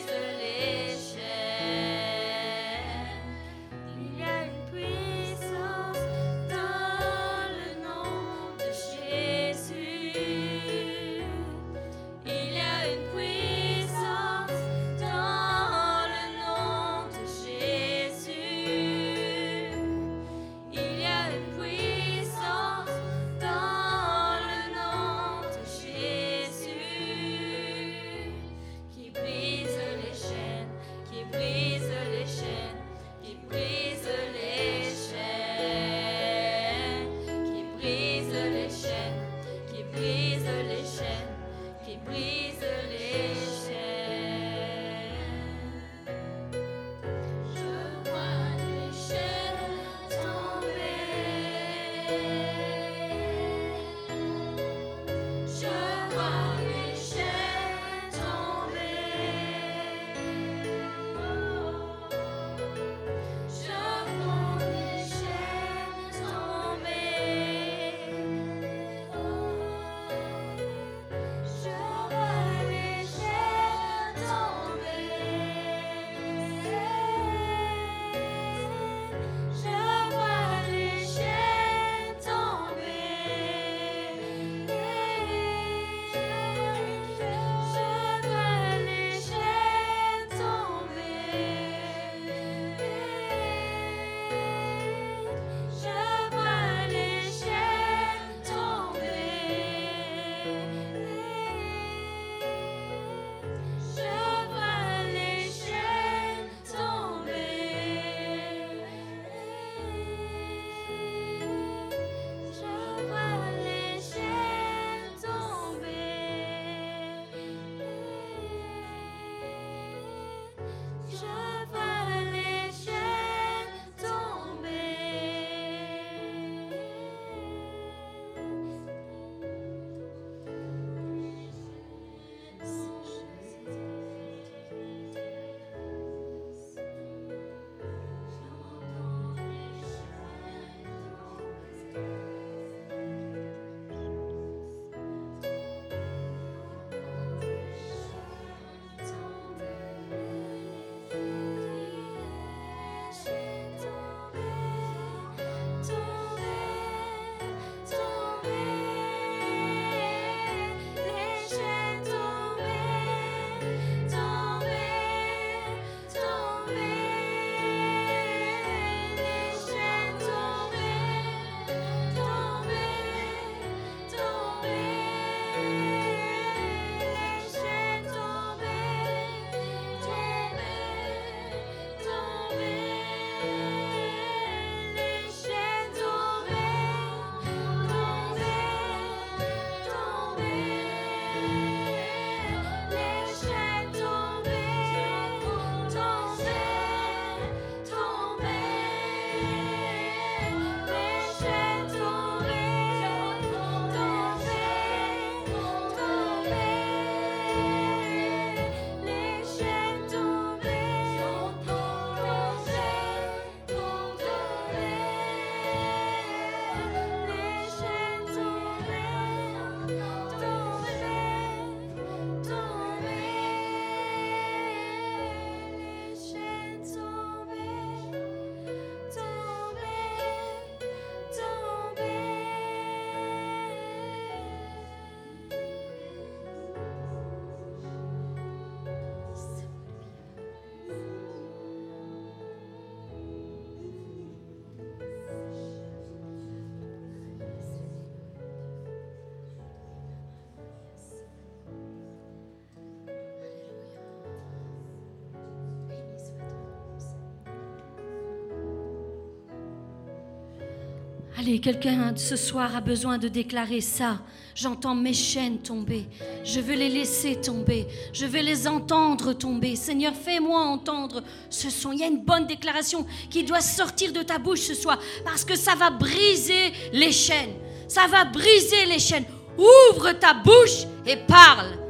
Allez, quelqu'un ce soir a besoin de déclarer ça. J'entends mes chaînes tomber. Je veux les laisser tomber. Je veux les entendre tomber. Seigneur, fais-moi entendre ce son. Il y a une bonne déclaration qui doit sortir de ta bouche ce soir parce que ça va briser les chaînes. Ça va briser les chaînes. Ouvre ta bouche et parle.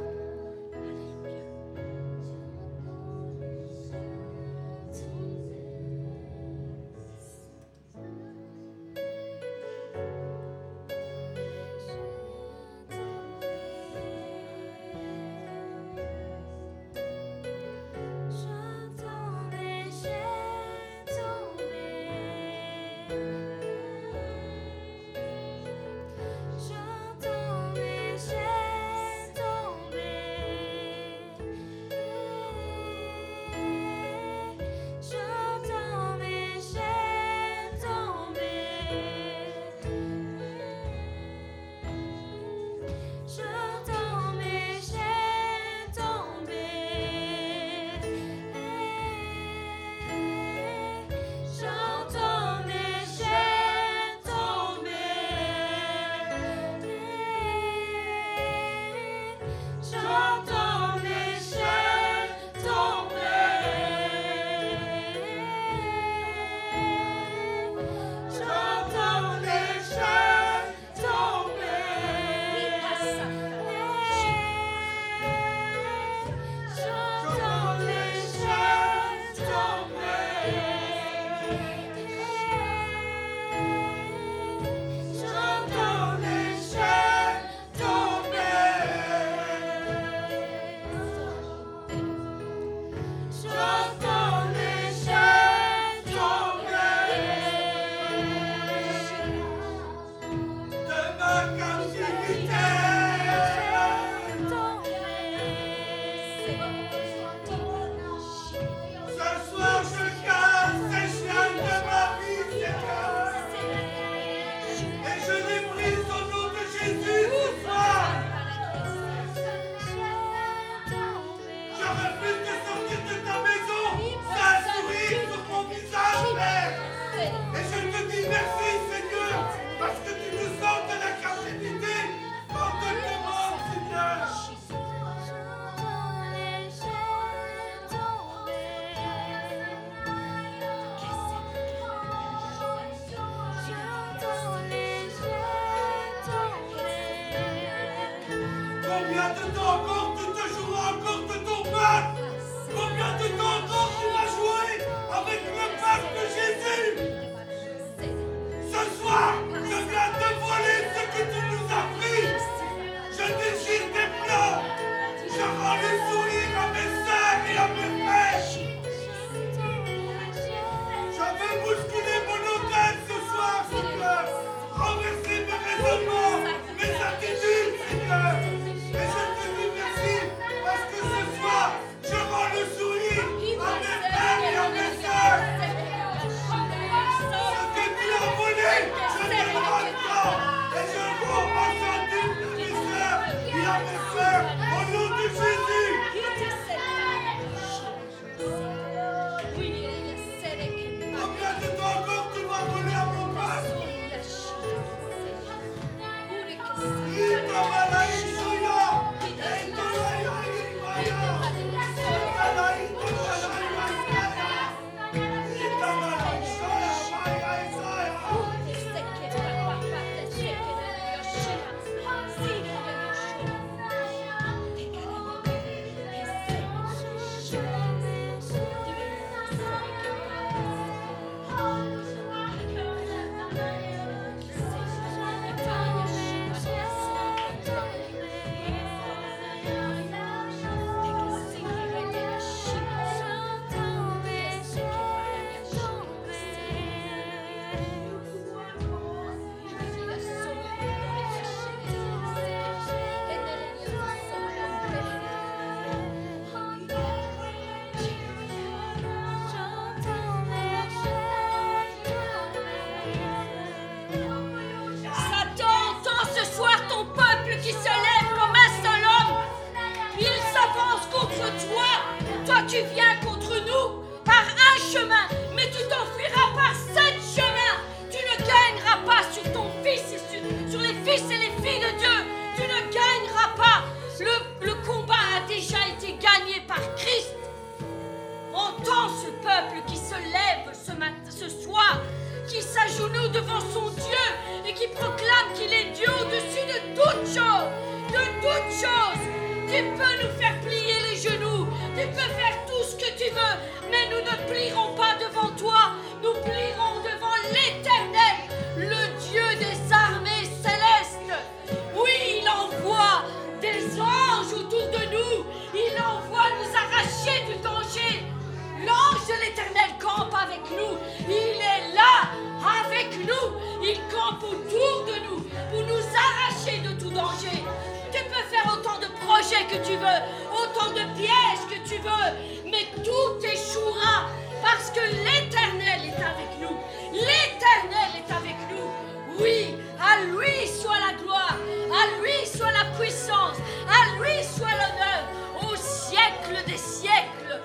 Que tu veux, autant de pièges que tu veux, mais tout échouera parce que l'Éternel est avec nous. L'Éternel est avec nous. Oui, à lui soit la gloire, à lui soit la puissance, à lui soit l'honneur, au siècle des siècles.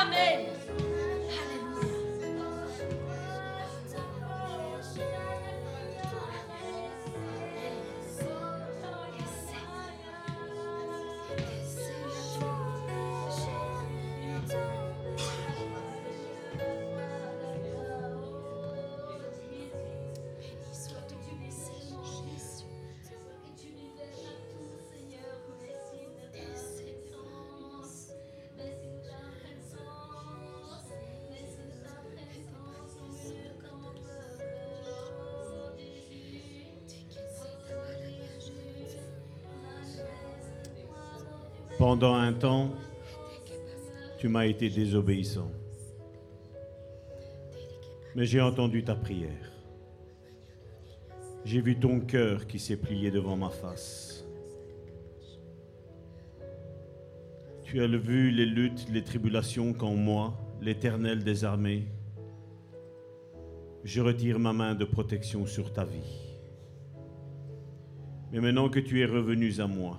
Amen. Pendant un temps, tu m'as été désobéissant. Mais j'ai entendu ta prière. J'ai vu ton cœur qui s'est plié devant ma face. Tu as vu les luttes, les tribulations qu'en moi, l'Éternel des armées, je retire ma main de protection sur ta vie. Mais maintenant que tu es revenu à moi,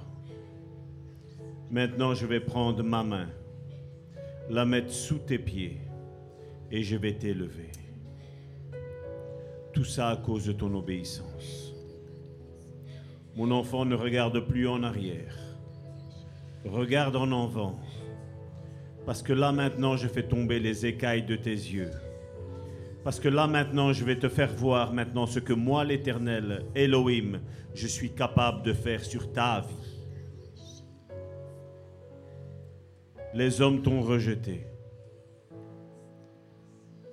Maintenant, je vais prendre ma main, la mettre sous tes pieds et je vais t'élever. Tout ça à cause de ton obéissance. Mon enfant ne regarde plus en arrière. Regarde en avant. Parce que là maintenant, je fais tomber les écailles de tes yeux. Parce que là maintenant, je vais te faire voir maintenant ce que moi, l'Éternel, Elohim, je suis capable de faire sur ta vie. Les hommes t'ont rejeté.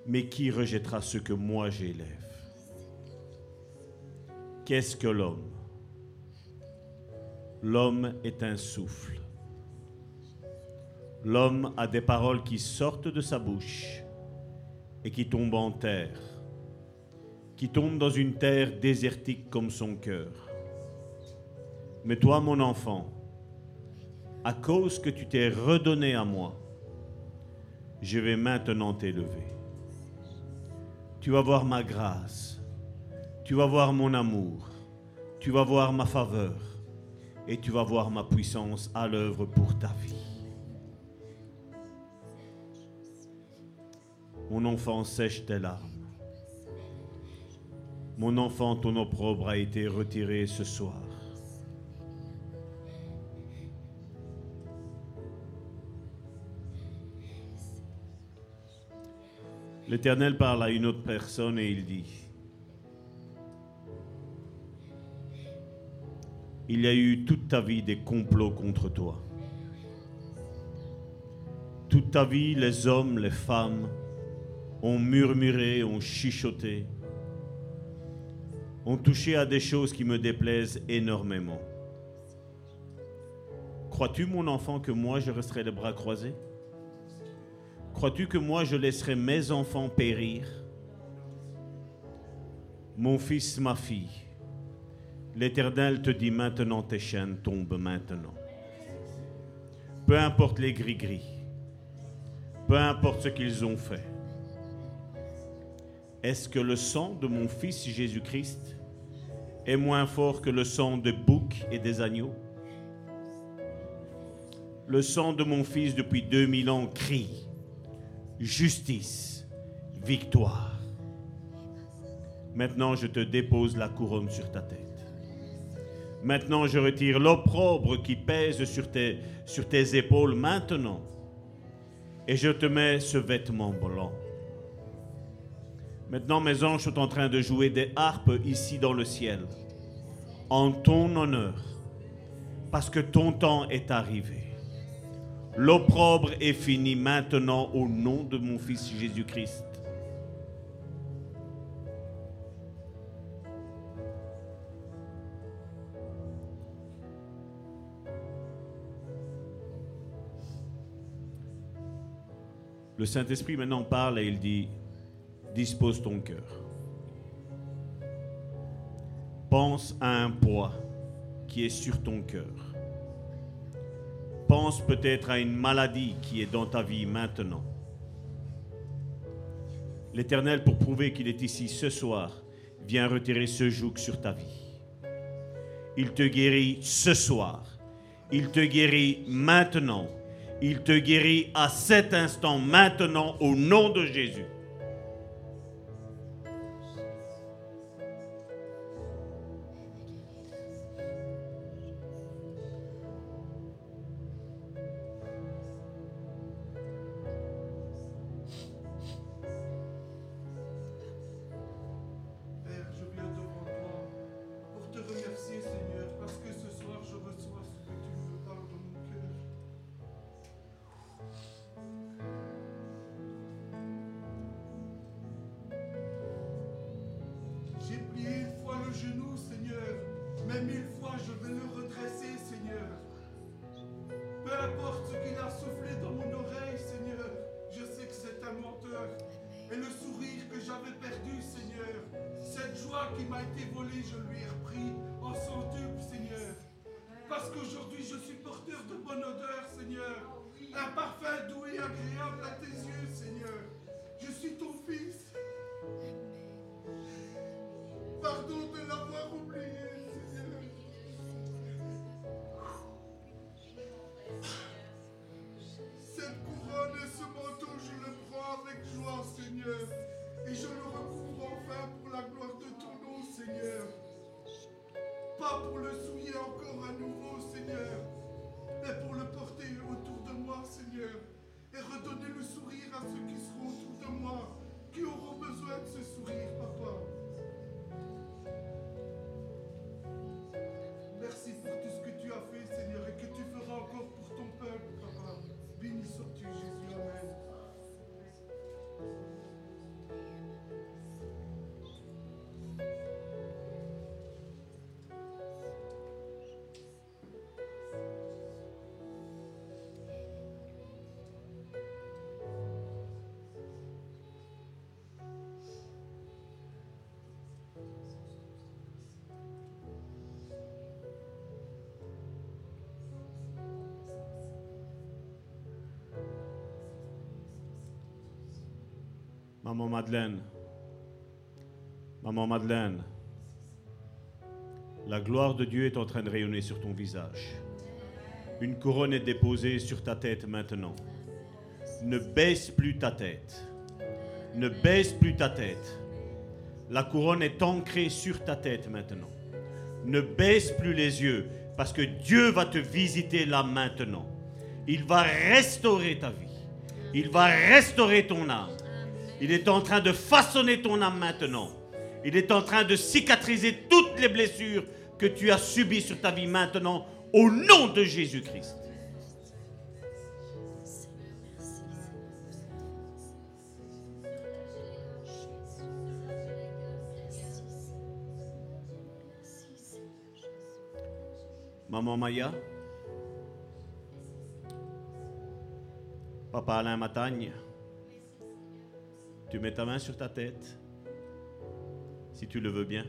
Mais qui rejettera ce que moi j'élève? Qu'est-ce que l'homme? L'homme est un souffle. L'homme a des paroles qui sortent de sa bouche et qui tombent en terre, qui tombent dans une terre désertique comme son cœur. Mais toi, mon enfant, à cause que tu t'es redonné à moi, je vais maintenant t'élever. Tu vas voir ma grâce, tu vas voir mon amour, tu vas voir ma faveur et tu vas voir ma puissance à l'œuvre pour ta vie. Mon enfant sèche tes larmes. Mon enfant, ton opprobre a été retiré ce soir. L'Éternel parle à une autre personne et il dit, il y a eu toute ta vie des complots contre toi. Toute ta vie, les hommes, les femmes ont murmuré, ont chuchoté, ont touché à des choses qui me déplaisent énormément. Crois-tu, mon enfant, que moi je resterai les bras croisés? Crois-tu que moi je laisserai mes enfants périr? Mon fils, ma fille, l'Éternel te dit maintenant tes chaînes tombent maintenant. Peu importe les gris-gris, peu importe ce qu'ils ont fait. Est-ce que le sang de mon fils Jésus-Christ est moins fort que le sang de boucs et des agneaux? Le sang de mon fils depuis 2000 ans crie justice, victoire. Maintenant, je te dépose la couronne sur ta tête. Maintenant, je retire l'opprobre qui pèse sur tes, épaules maintenant. Et je te mets ce vêtement blanc. Maintenant, mes anges sont en train de jouer des harpes ici dans le ciel, en ton honneur, parce que ton temps est arrivé. L'opprobre est fini maintenant au nom de mon Fils Jésus-Christ. Le Saint-Esprit maintenant parle et il dit, dispose ton cœur. Pense à un poids qui est sur ton cœur. Pense peut-être à une maladie qui est dans ta vie maintenant. L'Éternel, pour prouver qu'il est ici ce soir, vient retirer ce joug sur ta vie. Il te guérit ce soir. Il te guérit maintenant. Il te guérit à cet instant, maintenant, au nom de Jésus. Pour le souiller encore à nouveau, Seigneur, mais pour le porter autour de moi, Seigneur. Et redonner le sourire à ceux qui seront autour de moi, qui auront besoin de ce sourire, Papa. Maman Madeleine, Maman Madeleine, la gloire de Dieu est en train de rayonner sur ton visage. Une couronne est déposée sur ta tête maintenant. Ne baisse plus ta tête. Ne baisse plus ta tête. La couronne est ancrée sur ta tête maintenant. Ne baisse plus les yeux parce que Dieu va te visiter là maintenant. Il va restaurer ta vie. Il va restaurer ton âme. Il est en train de façonner ton âme maintenant. Il est en train de cicatriser toutes les blessures que tu as subies sur ta vie maintenant au nom de Jésus-Christ. Maman Maya, Papa Alain Matagne, tu mets ta main sur ta tête, si tu le veux bien.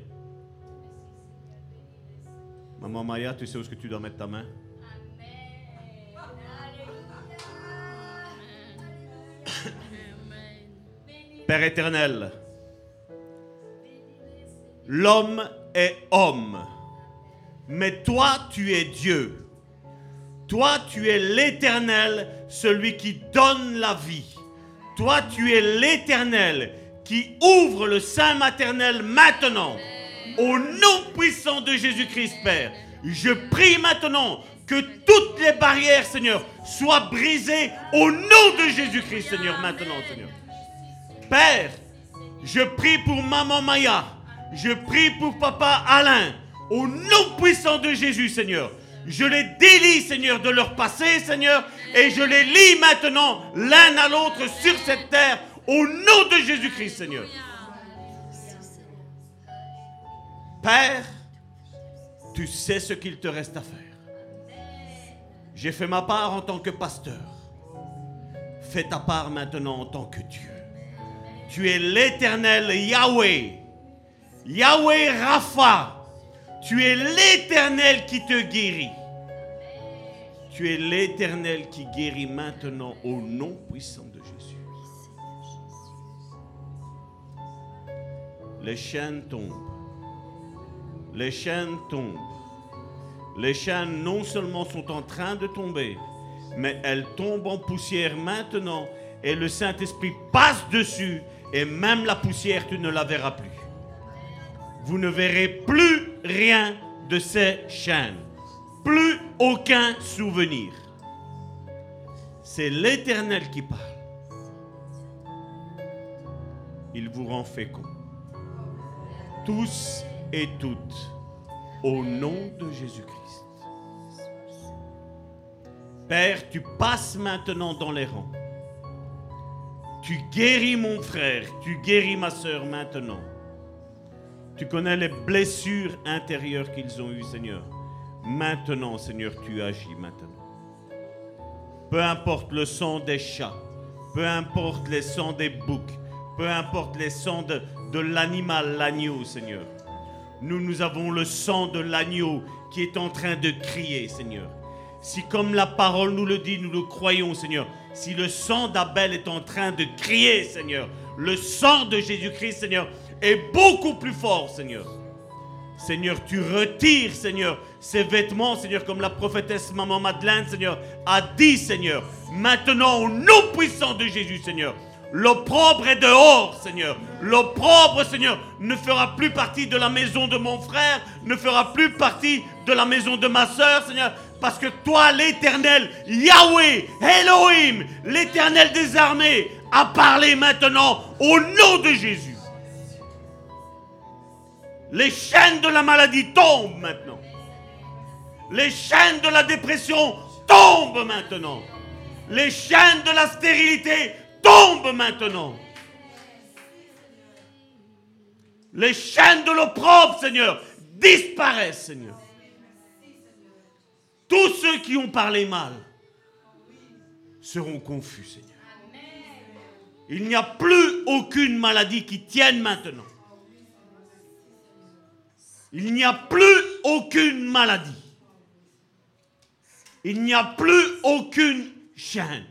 Maman Maya, tu sais où est-ce que tu dois mettre ta main? Père éternel, l'homme est homme, mais toi tu es Dieu. Toi tu es l'éternel, celui qui donne la vie. Toi tu es l'éternel qui ouvre le sein maternel maintenant. Au nom puissant de Jésus-Christ, Père, je prie maintenant que toutes les barrières, Seigneur, soient brisées au nom de Jésus-Christ, Seigneur, maintenant, Seigneur. Père, Je prie pour maman Maya. Je prie pour papa Alain. Au nom puissant de Jésus, Seigneur. Je les délie, Seigneur, de leur passé, Seigneur. Et je les lie maintenant l'un à l'autre sur cette terre. Au nom de Jésus-Christ, Seigneur. Père, tu sais ce qu'il te reste à faire. J'ai fait ma part en tant que pasteur. Fais ta part maintenant en tant que Dieu. Tu es l'éternel Yahweh. Yahweh Rapha. Tu es l'éternel qui te guérit. Tu es l'éternel qui guérit maintenant au nom puissant de Jésus. Les chaînes tombent. Les chaînes tombent. Les chaînes non seulement sont en train de tomber, mais elles tombent en poussière maintenant et le Saint-Esprit passe dessus et même la poussière, tu ne la verras plus. Vous ne verrez plus rien de ces chaînes. Plus aucun souvenir. C'est l'Éternel qui parle. Il vous rend fécond. Tous et toutes, au nom de Jésus-Christ. Père, tu passes maintenant dans les rangs. Tu guéris mon frère, tu guéris ma soeur maintenant. Tu connais les blessures intérieures qu'ils ont eues, Seigneur. Maintenant, Seigneur, tu agis maintenant. Peu importe le sang des chats, peu importe les sons des boucs, peu importe les sons de, de l'animal, l'agneau, Seigneur. Nous, nous avons le sang de l'agneau qui est en train de crier, Seigneur. Si comme la parole nous le dit, nous le croyons, Seigneur. Si le sang d'Abel est en train de crier, Seigneur, le sang de Jésus-Christ, Seigneur, est beaucoup plus fort, Seigneur. Seigneur, tu retires, Seigneur, ces vêtements, Seigneur, comme la prophétesse Maman Madeleine, Seigneur, a dit, Seigneur. Maintenant, au nom puissant de Jésus, Seigneur, l'opprobre est dehors, Seigneur. L'opprobre, Seigneur, ne fera plus partie de la maison de mon frère, ne fera plus partie de la maison de ma soeur, Seigneur. Parce que toi, l'éternel, Yahweh, Elohim, l'éternel des armées, a parlé maintenant au nom de Jésus. Les chaînes de la maladie tombent maintenant. Les chaînes de la dépression tombent maintenant. Les chaînes de la stérilité tombent maintenant. Les chaînes de l'opprobre, Seigneur, disparaissent, Seigneur. Tous ceux qui ont parlé mal seront confus, Seigneur. Il n'y a plus aucune maladie qui tienne maintenant. Il n'y a plus aucune maladie. Il n'y a plus aucune chaîne.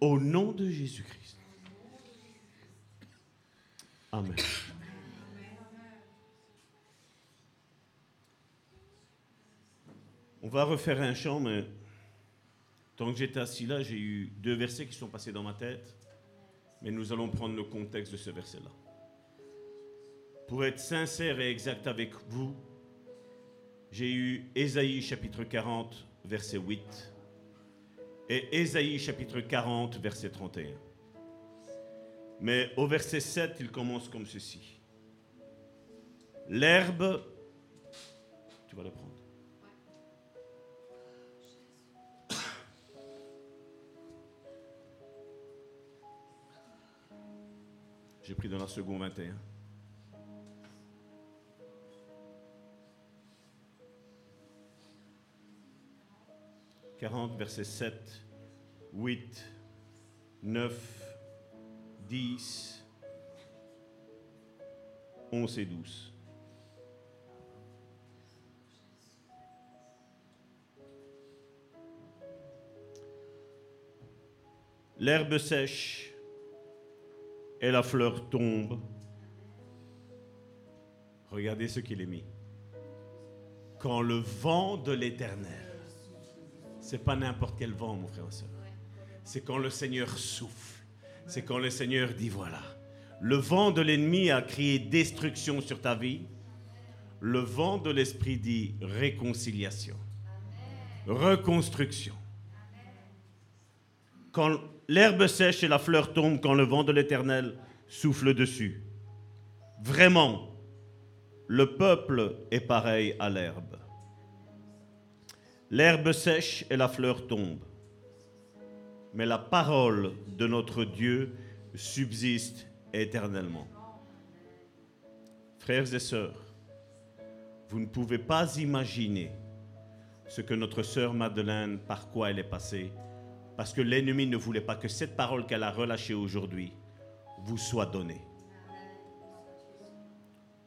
Au nom de Jésus-Christ. Amen. On va refaire un chant, mais tant que j'étais assis là, j'ai eu deux versets qui sont passés dans ma tête. Mais nous allons prendre le contexte de ce verset-là. Pour être sincère et exact avec vous, j'ai eu Ésaïe chapitre 40, verset 8, et Ésaïe chapitre 40, verset 31. Mais au verset 7, il commence comme ceci. L'herbe, tu vas le prendre. J'ai pris dans la seconde 21. « 40, verset 7, 8, 9, 10, 11 et 12. L'herbe sèche et la fleur tombe. Regardez ce qu'il est mis. Quand le vent de l'éternel, c'est pas n'importe quel vent, mon frère et soeur. C'est quand le Seigneur souffle. C'est quand le Seigneur dit voilà. Le vent de l'ennemi a crié destruction sur ta vie. Le vent de l'esprit dit réconciliation, reconstruction. quand l'herbe sèche et la fleur tombe, quand le vent de l'Éternel souffle dessus. Vraiment, le peuple est pareil à l'herbe. L'herbe sèche et la fleur tombe. Mais la parole de notre Dieu subsiste éternellement. Frères et sœurs, vous ne pouvez pas imaginer ce que notre sœur Madeleine, par quoi elle est passée, parce que l'ennemi ne voulait pas que cette parole qu'elle a relâchée aujourd'hui vous soit donnée.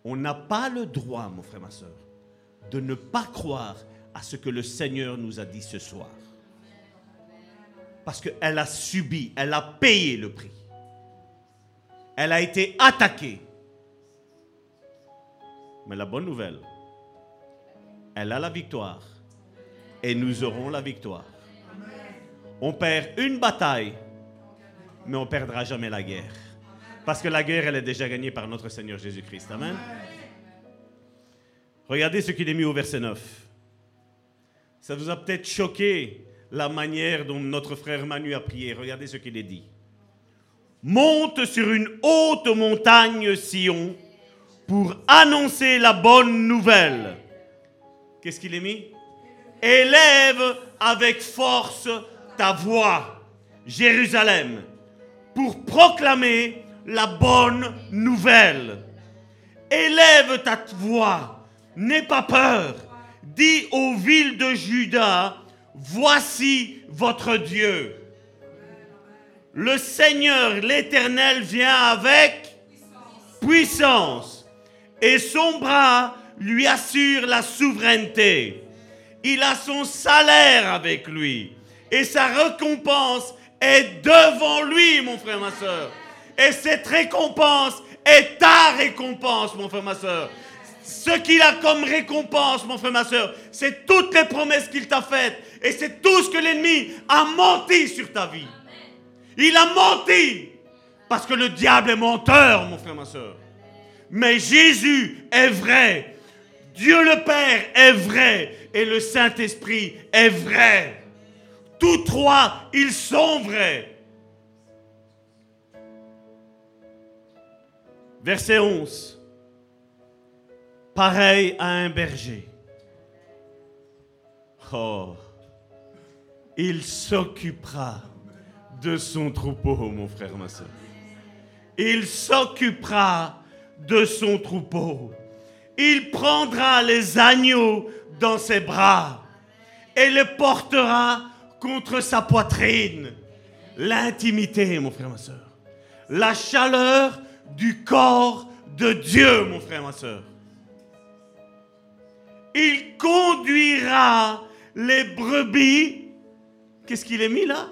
On n'a pas le droit, mon frère, ma soeur, de ne pas croire à ce que le Seigneur nous a dit ce soir. Parce qu'elle a subi, elle a payé le prix. Elle a été attaquée. Mais la bonne nouvelle, elle a la victoire. Et nous aurons la victoire. On perd une bataille, mais on perdra jamais la guerre. Parce que la guerre, elle est déjà gagnée par notre Seigneur Jésus-Christ. Amen. Regardez ce qu'il est mis au verset 9. Ça vous a peut-être choqué la manière dont notre frère Manu a prié. Regardez ce qu'il est dit. Monte sur une haute montagne, Sion, pour annoncer la bonne nouvelle. Qu'est-ce qu'il est mis? Élève avec force ta voix, Jérusalem, pour proclamer la bonne nouvelle. Élève ta voix, n'aie pas peur. Dis aux villes de Juda, voici votre Dieu. Le Seigneur, l'Éternel, vient avec puissance et son bras lui assure la souveraineté. Il a son salaire avec lui et sa récompense est devant lui, mon frère, ma soeur. Et cette récompense est ta récompense, mon frère, ma soeur. Ce qu'il a comme récompense, mon frère, ma soeur, c'est toutes les promesses qu'il t'a faites. Et c'est tout ce que l'ennemi a menti sur ta vie. Il a menti. Parce que le diable est menteur, mon frère, ma soeur. Mais Jésus est vrai. Dieu le Père est vrai. Et le Saint-Esprit est vrai. Tous trois, ils sont vrais. Verset 11. Pareil à un berger. Oh, il s'occupera de son troupeau, mon frère, ma soeur. Il s'occupera de son troupeau. Il prendra les agneaux dans ses bras et les portera contre sa poitrine. L'intimité, mon frère, ma soeur. La chaleur du corps de Dieu, mon frère, ma soeur. Il conduira les brebis. Qu'est-ce qu'il est mis là?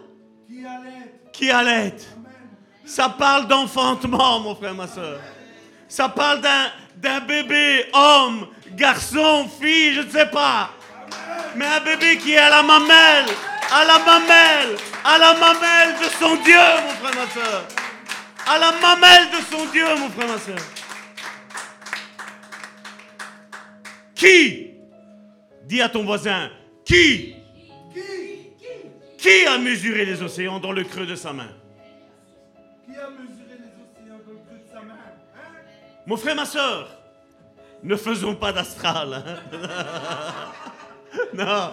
Qui allait Qui. Ça parle d'enfantement, mon frère, ma soeur. Ça parle d'un bébé, homme, garçon, fille, je ne sais pas. Mais un bébé qui est à la mamelle, à la mamelle, à la mamelle de son Dieu, mon frère, ma soeur. À la mamelle de son Dieu, mon frère, ma soeur. Qui Dis à ton voisin, qui? Qui a mesuré les océans dans le creux de sa main? Qui a mesuré les océans dans le creux de sa main hein? Mon frère, ma soeur, ne faisons pas d'astral. hein? [laughs] [laughs] non.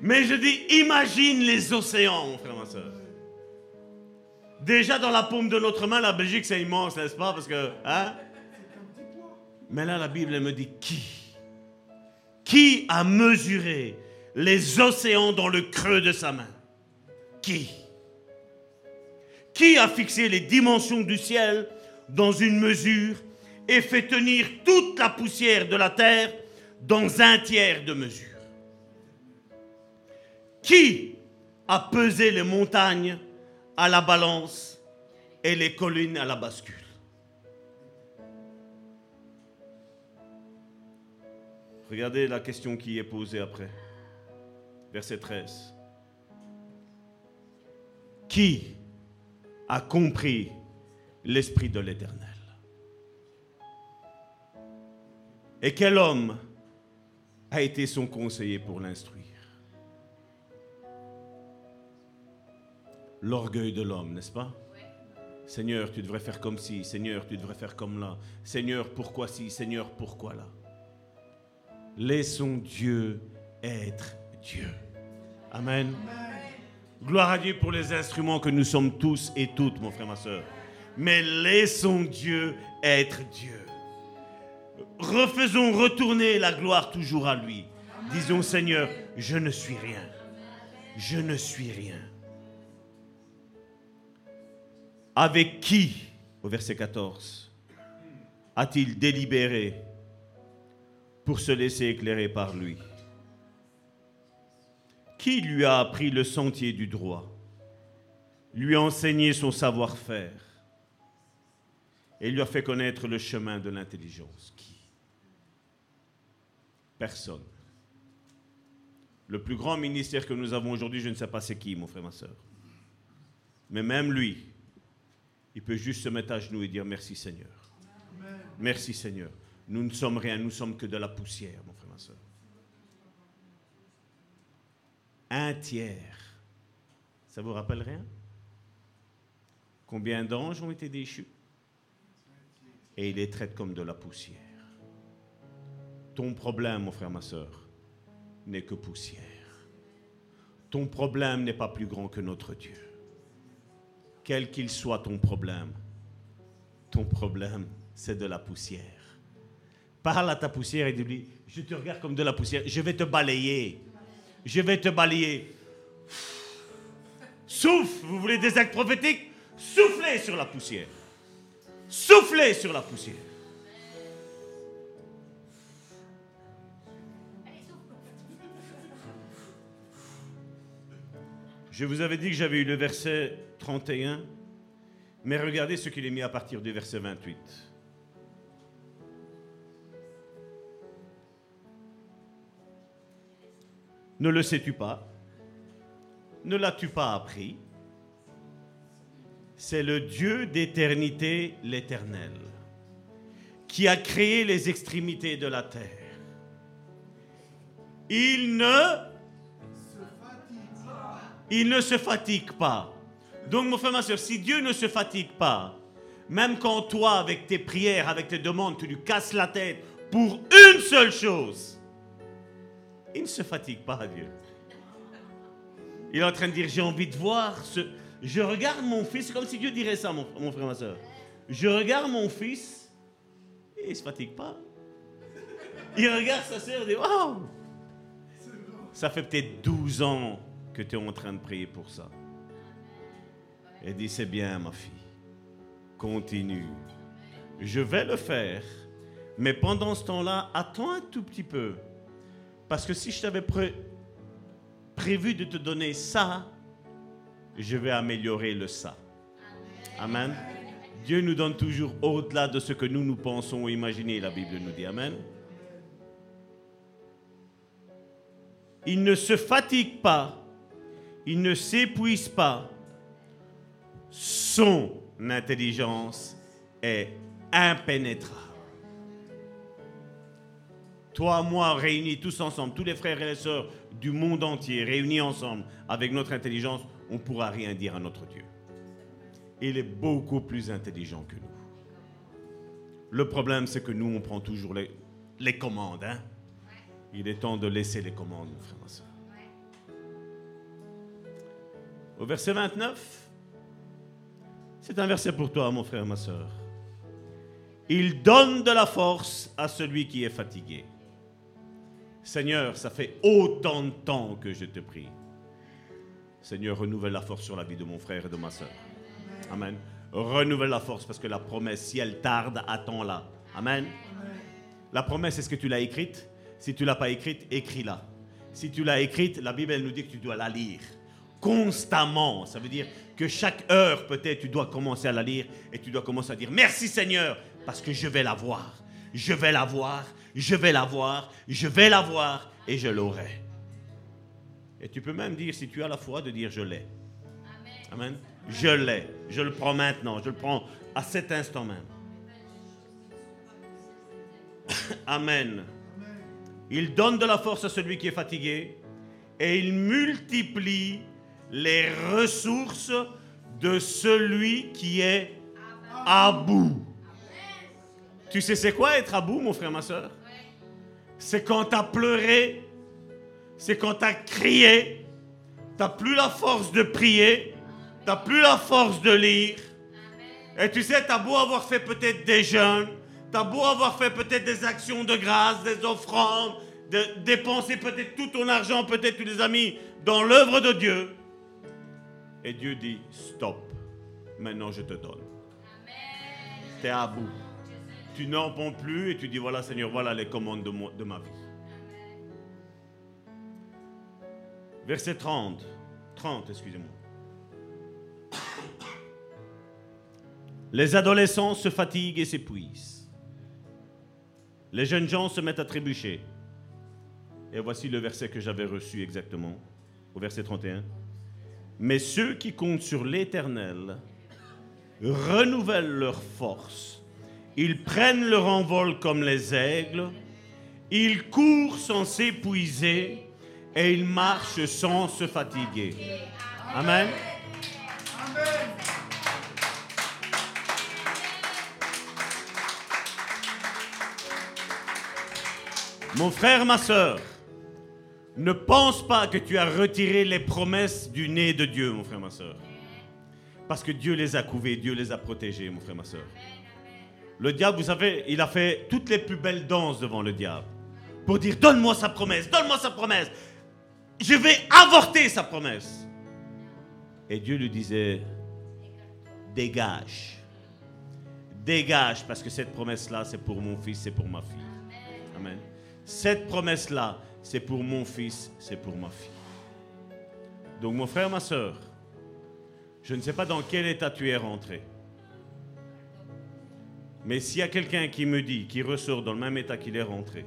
Mais je dis, imagine les océans, mon frère, ma soeur. Déjà dans la paume de notre main, la Belgique, c'est immense, n'est-ce pas? Parce hein? Mais là, la Bible, elle me dit qui? Qui a mesuré les océans dans le creux de sa main? Qui? Qui a fixé les dimensions du ciel dans une mesure et fait tenir toute la poussière de la terre dans un tiers de mesure? Qui a pesé les montagnes à la balance et les collines à la bascule? Regardez la question qui est posée après. Verset 13. Qui a compris l'Esprit de l'Éternel? Et quel homme a été son conseiller pour l'instruire? L'orgueil de l'homme, n'est-ce pas? Seigneur, tu devrais faire comme ci. Seigneur, tu devrais faire comme là. Seigneur, pourquoi ci Seigneur, pourquoi là? Laissons Dieu être Dieu. Amen. Gloire à Dieu pour les instruments que nous sommes tous et toutes, mon frère, ma soeur. Mais laissons Dieu être Dieu. Refaisons retourner la gloire toujours à lui. Disons, Seigneur, je ne suis rien. Je ne suis rien. Avec qui, au verset 14, a-t-il délibéré pour se laisser éclairer par lui? Qui lui a appris le sentier du droit Lui a enseigné son savoir-faire et lui a fait connaître le chemin de l'intelligence? Qui? Personne. Le plus grand ministère que nous avons aujourd'hui, je ne sais pas c'est qui, mon frère, ma soeur. Mais même lui, il peut juste se mettre à genoux et dire merci Seigneur. Merci Seigneur. Nous ne sommes rien, nous sommes que de la poussière, mon frère, ma soeur. Un tiers. Ça vous rappelle rien? Combien d'anges ont été déchus? Et il les traite comme de la poussière. Ton problème, mon frère, ma soeur, n'est que poussière. Ton problème n'est pas plus grand que notre Dieu. Quel qu'il soit ton problème, ton problème, c'est de la poussière. Parle à ta poussière et dis-lui, je te regarde comme de la poussière, je vais te balayer. Je vais te balayer. Souffle, vous voulez des actes prophétiques? Soufflez sur la poussière. Soufflez sur la poussière. Je vous avais dit que j'avais eu le verset 31, mais regardez ce qu'il est mis à partir du verset 28. Ne le sais-tu pas? Ne l'as-tu pas appris? C'est le Dieu d'éternité, l'Éternel, qui a créé les extrémités de la terre. Il ne il ne se fatigue pas. Donc, mon frère, ma soeur, si Dieu ne se fatigue pas, même quand toi, avec tes prières, avec tes demandes, tu lui casses la tête pour une seule chose, il ne se fatigue pas, Dieu. Il est en train de dire, j'ai envie de voir ce... Je regarde mon fils, comme si Dieu dirait ça, mon, mon frère, ma soeur. Je regarde mon fils, et il ne se fatigue pas. Il regarde sa soeur et dit, waouh Ça fait peut-être 12 ans que tu es en train de prier pour ça. Et dit, c'est bien, ma fille. Continue. Je vais le faire. Mais pendant ce temps-là, attends un tout petit peu. Parce que si je t'avais pré- prévu de te donner ça, je vais améliorer le ça. Amen. Dieu nous donne toujours au-delà de ce que nous nous pensons ou imaginons, la Bible nous dit. Amen. Il ne se fatigue pas, il ne s'épuise pas. Son intelligence est impénétrable. Toi, moi, réunis tous ensemble, tous les frères et les sœurs du monde entier, réunis ensemble avec notre intelligence, on ne pourra rien dire à notre Dieu. Il est beaucoup plus intelligent que nous. Le problème, c'est que nous, on prend toujours les, les commandes. hein. Il est temps de laisser les commandes, mon frère, ma soeur. Au verset 29, c'est un verset pour toi, mon frère, ma soeur. Il donne de la force à celui qui est fatigué. Seigneur, ça fait autant de temps que je te prie. Seigneur, renouvelle la force sur la vie de mon frère et de ma soeur. Amen. Renouvelle la force parce que la promesse, si elle tarde, attends-la. Amen. La promesse, est-ce que tu l'as écrite? Si tu l'as pas écrite, écris-la. Si tu l'as écrite, la Bible, elle nous dit que tu dois la lire constamment. Ça veut dire que chaque heure, peut-être, tu dois commencer à la lire et tu dois commencer à dire merci Seigneur parce que je vais la voir. Je vais la voir, je vais la voir, je vais la voir et je l'aurai. Et tu peux même dire, si tu as la foi, de dire je l'ai. Amen. Je l'ai. Je le prends maintenant. Je le prends à cet instant même. [coughs] Amen. Il donne de la force à celui qui est fatigué et il multiplie les ressources de celui qui est à bout. Tu sais c'est quoi être à bout, mon frère, ma soeur? C'est quand tu as pleuré, c'est quand tu as crié, tu plus la force de prier, tu plus la force de lire. Et tu sais, tu as beau avoir fait peut-être des jeûnes, tu as beau avoir fait peut-être des actions de grâce, des offrandes, de dépenser peut-être tout ton argent, peut-être tous les amis, dans l'œuvre de Dieu. Et Dieu dit, stop, maintenant je te donne. Tu es à bout. Tu n'en peux plus et tu dis, voilà Seigneur, voilà les commandes de, de ma vie. Verset 30. 30, excusez-moi. Les adolescents se fatiguent et s'épuisent. Les jeunes gens se mettent à trébucher. Et voici le verset que j'avais reçu exactement, au verset 31. Mais ceux qui comptent sur l'Éternel renouvellent leur force. Ils prennent leur envol comme les aigles. Ils courent sans s'épuiser et ils marchent sans se fatiguer. Amen. Mon frère, ma soeur, ne pense pas que tu as retiré les promesses du nez de Dieu, mon frère, ma soeur. Parce que Dieu les a couvées, Dieu les a protégées, mon frère, ma soeur. Le diable, vous savez, il a fait toutes les plus belles danses devant le diable. Pour dire, donne-moi sa promesse, donne-moi sa promesse. Je vais avorter sa promesse. Et Dieu lui disait, dégage. Dégage, parce que cette promesse-là, c'est pour mon fils, c'est pour ma fille. Amen. Cette promesse-là, c'est pour mon fils, c'est pour ma fille. Donc mon frère, ma soeur, je ne sais pas dans quel état tu es rentré. Mais s'il y a quelqu'un qui me dit, qui ressort dans le même état qu'il est rentré,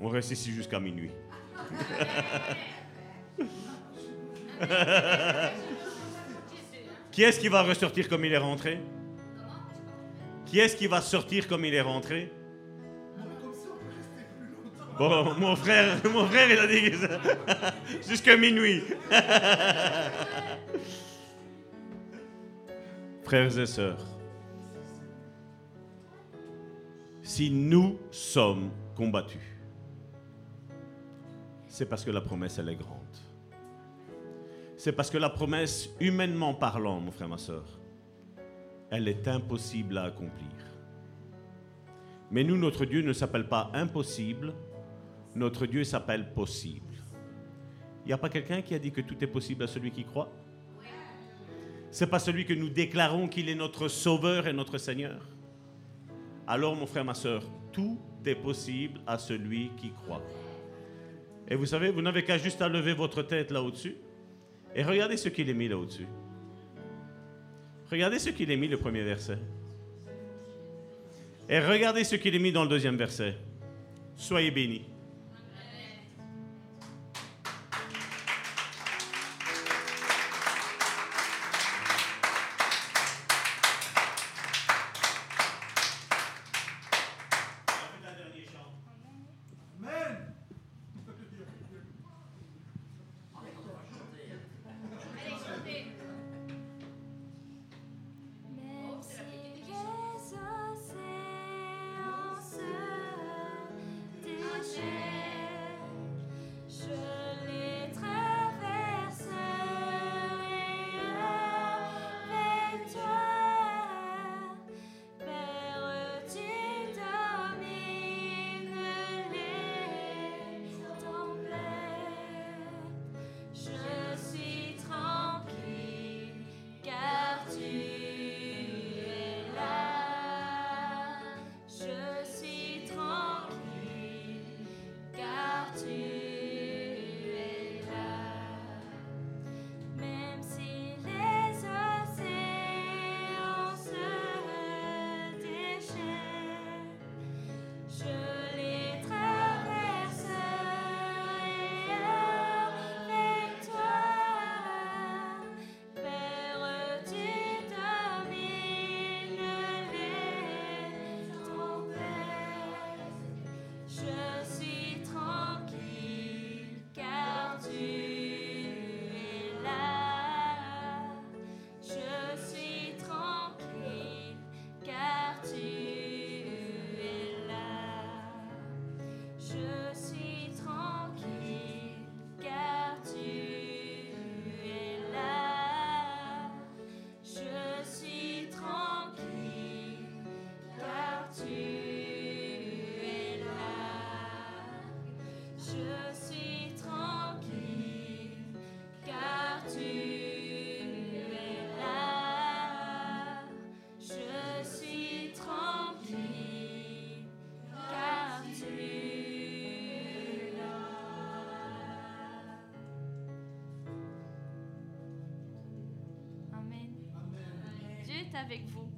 on reste ici jusqu'à minuit. qui est-ce qui va ressortir comme il est rentré? Qui est-ce qui va sortir comme il est rentré? Bon, mon frère, [laughs] mon frère, il a dit [laughs] jusqu'à minuit. [laughs] Frères et sœurs, si nous sommes combattus, c'est parce que la promesse, elle est grande. C'est parce que la promesse, humainement parlant, mon frère, ma soeur, elle est impossible à accomplir. Mais nous, notre Dieu ne s'appelle pas impossible, notre Dieu s'appelle possible. Il n'y a pas quelqu'un qui a dit que tout est possible à celui qui croit? C'est pas celui que nous déclarons qu'il est notre Sauveur et notre Seigneur? Alors, mon frère, ma soeur, tout est possible à celui qui croit. Et vous savez, vous n'avez qu'à juste à lever votre tête là au-dessus et regardez ce qu'il est mis là au-dessus. Regardez ce qu'il est mis le premier verset. Et regardez ce qu'il est mis dans le deuxième verset. Soyez bénis. Avec vous.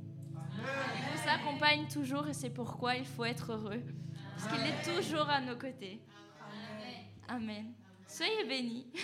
Il nous accompagne toujours et c'est pourquoi il faut être heureux. Parce qu'il est toujours à nos côtés. Amen. Soyez bénis. [laughs]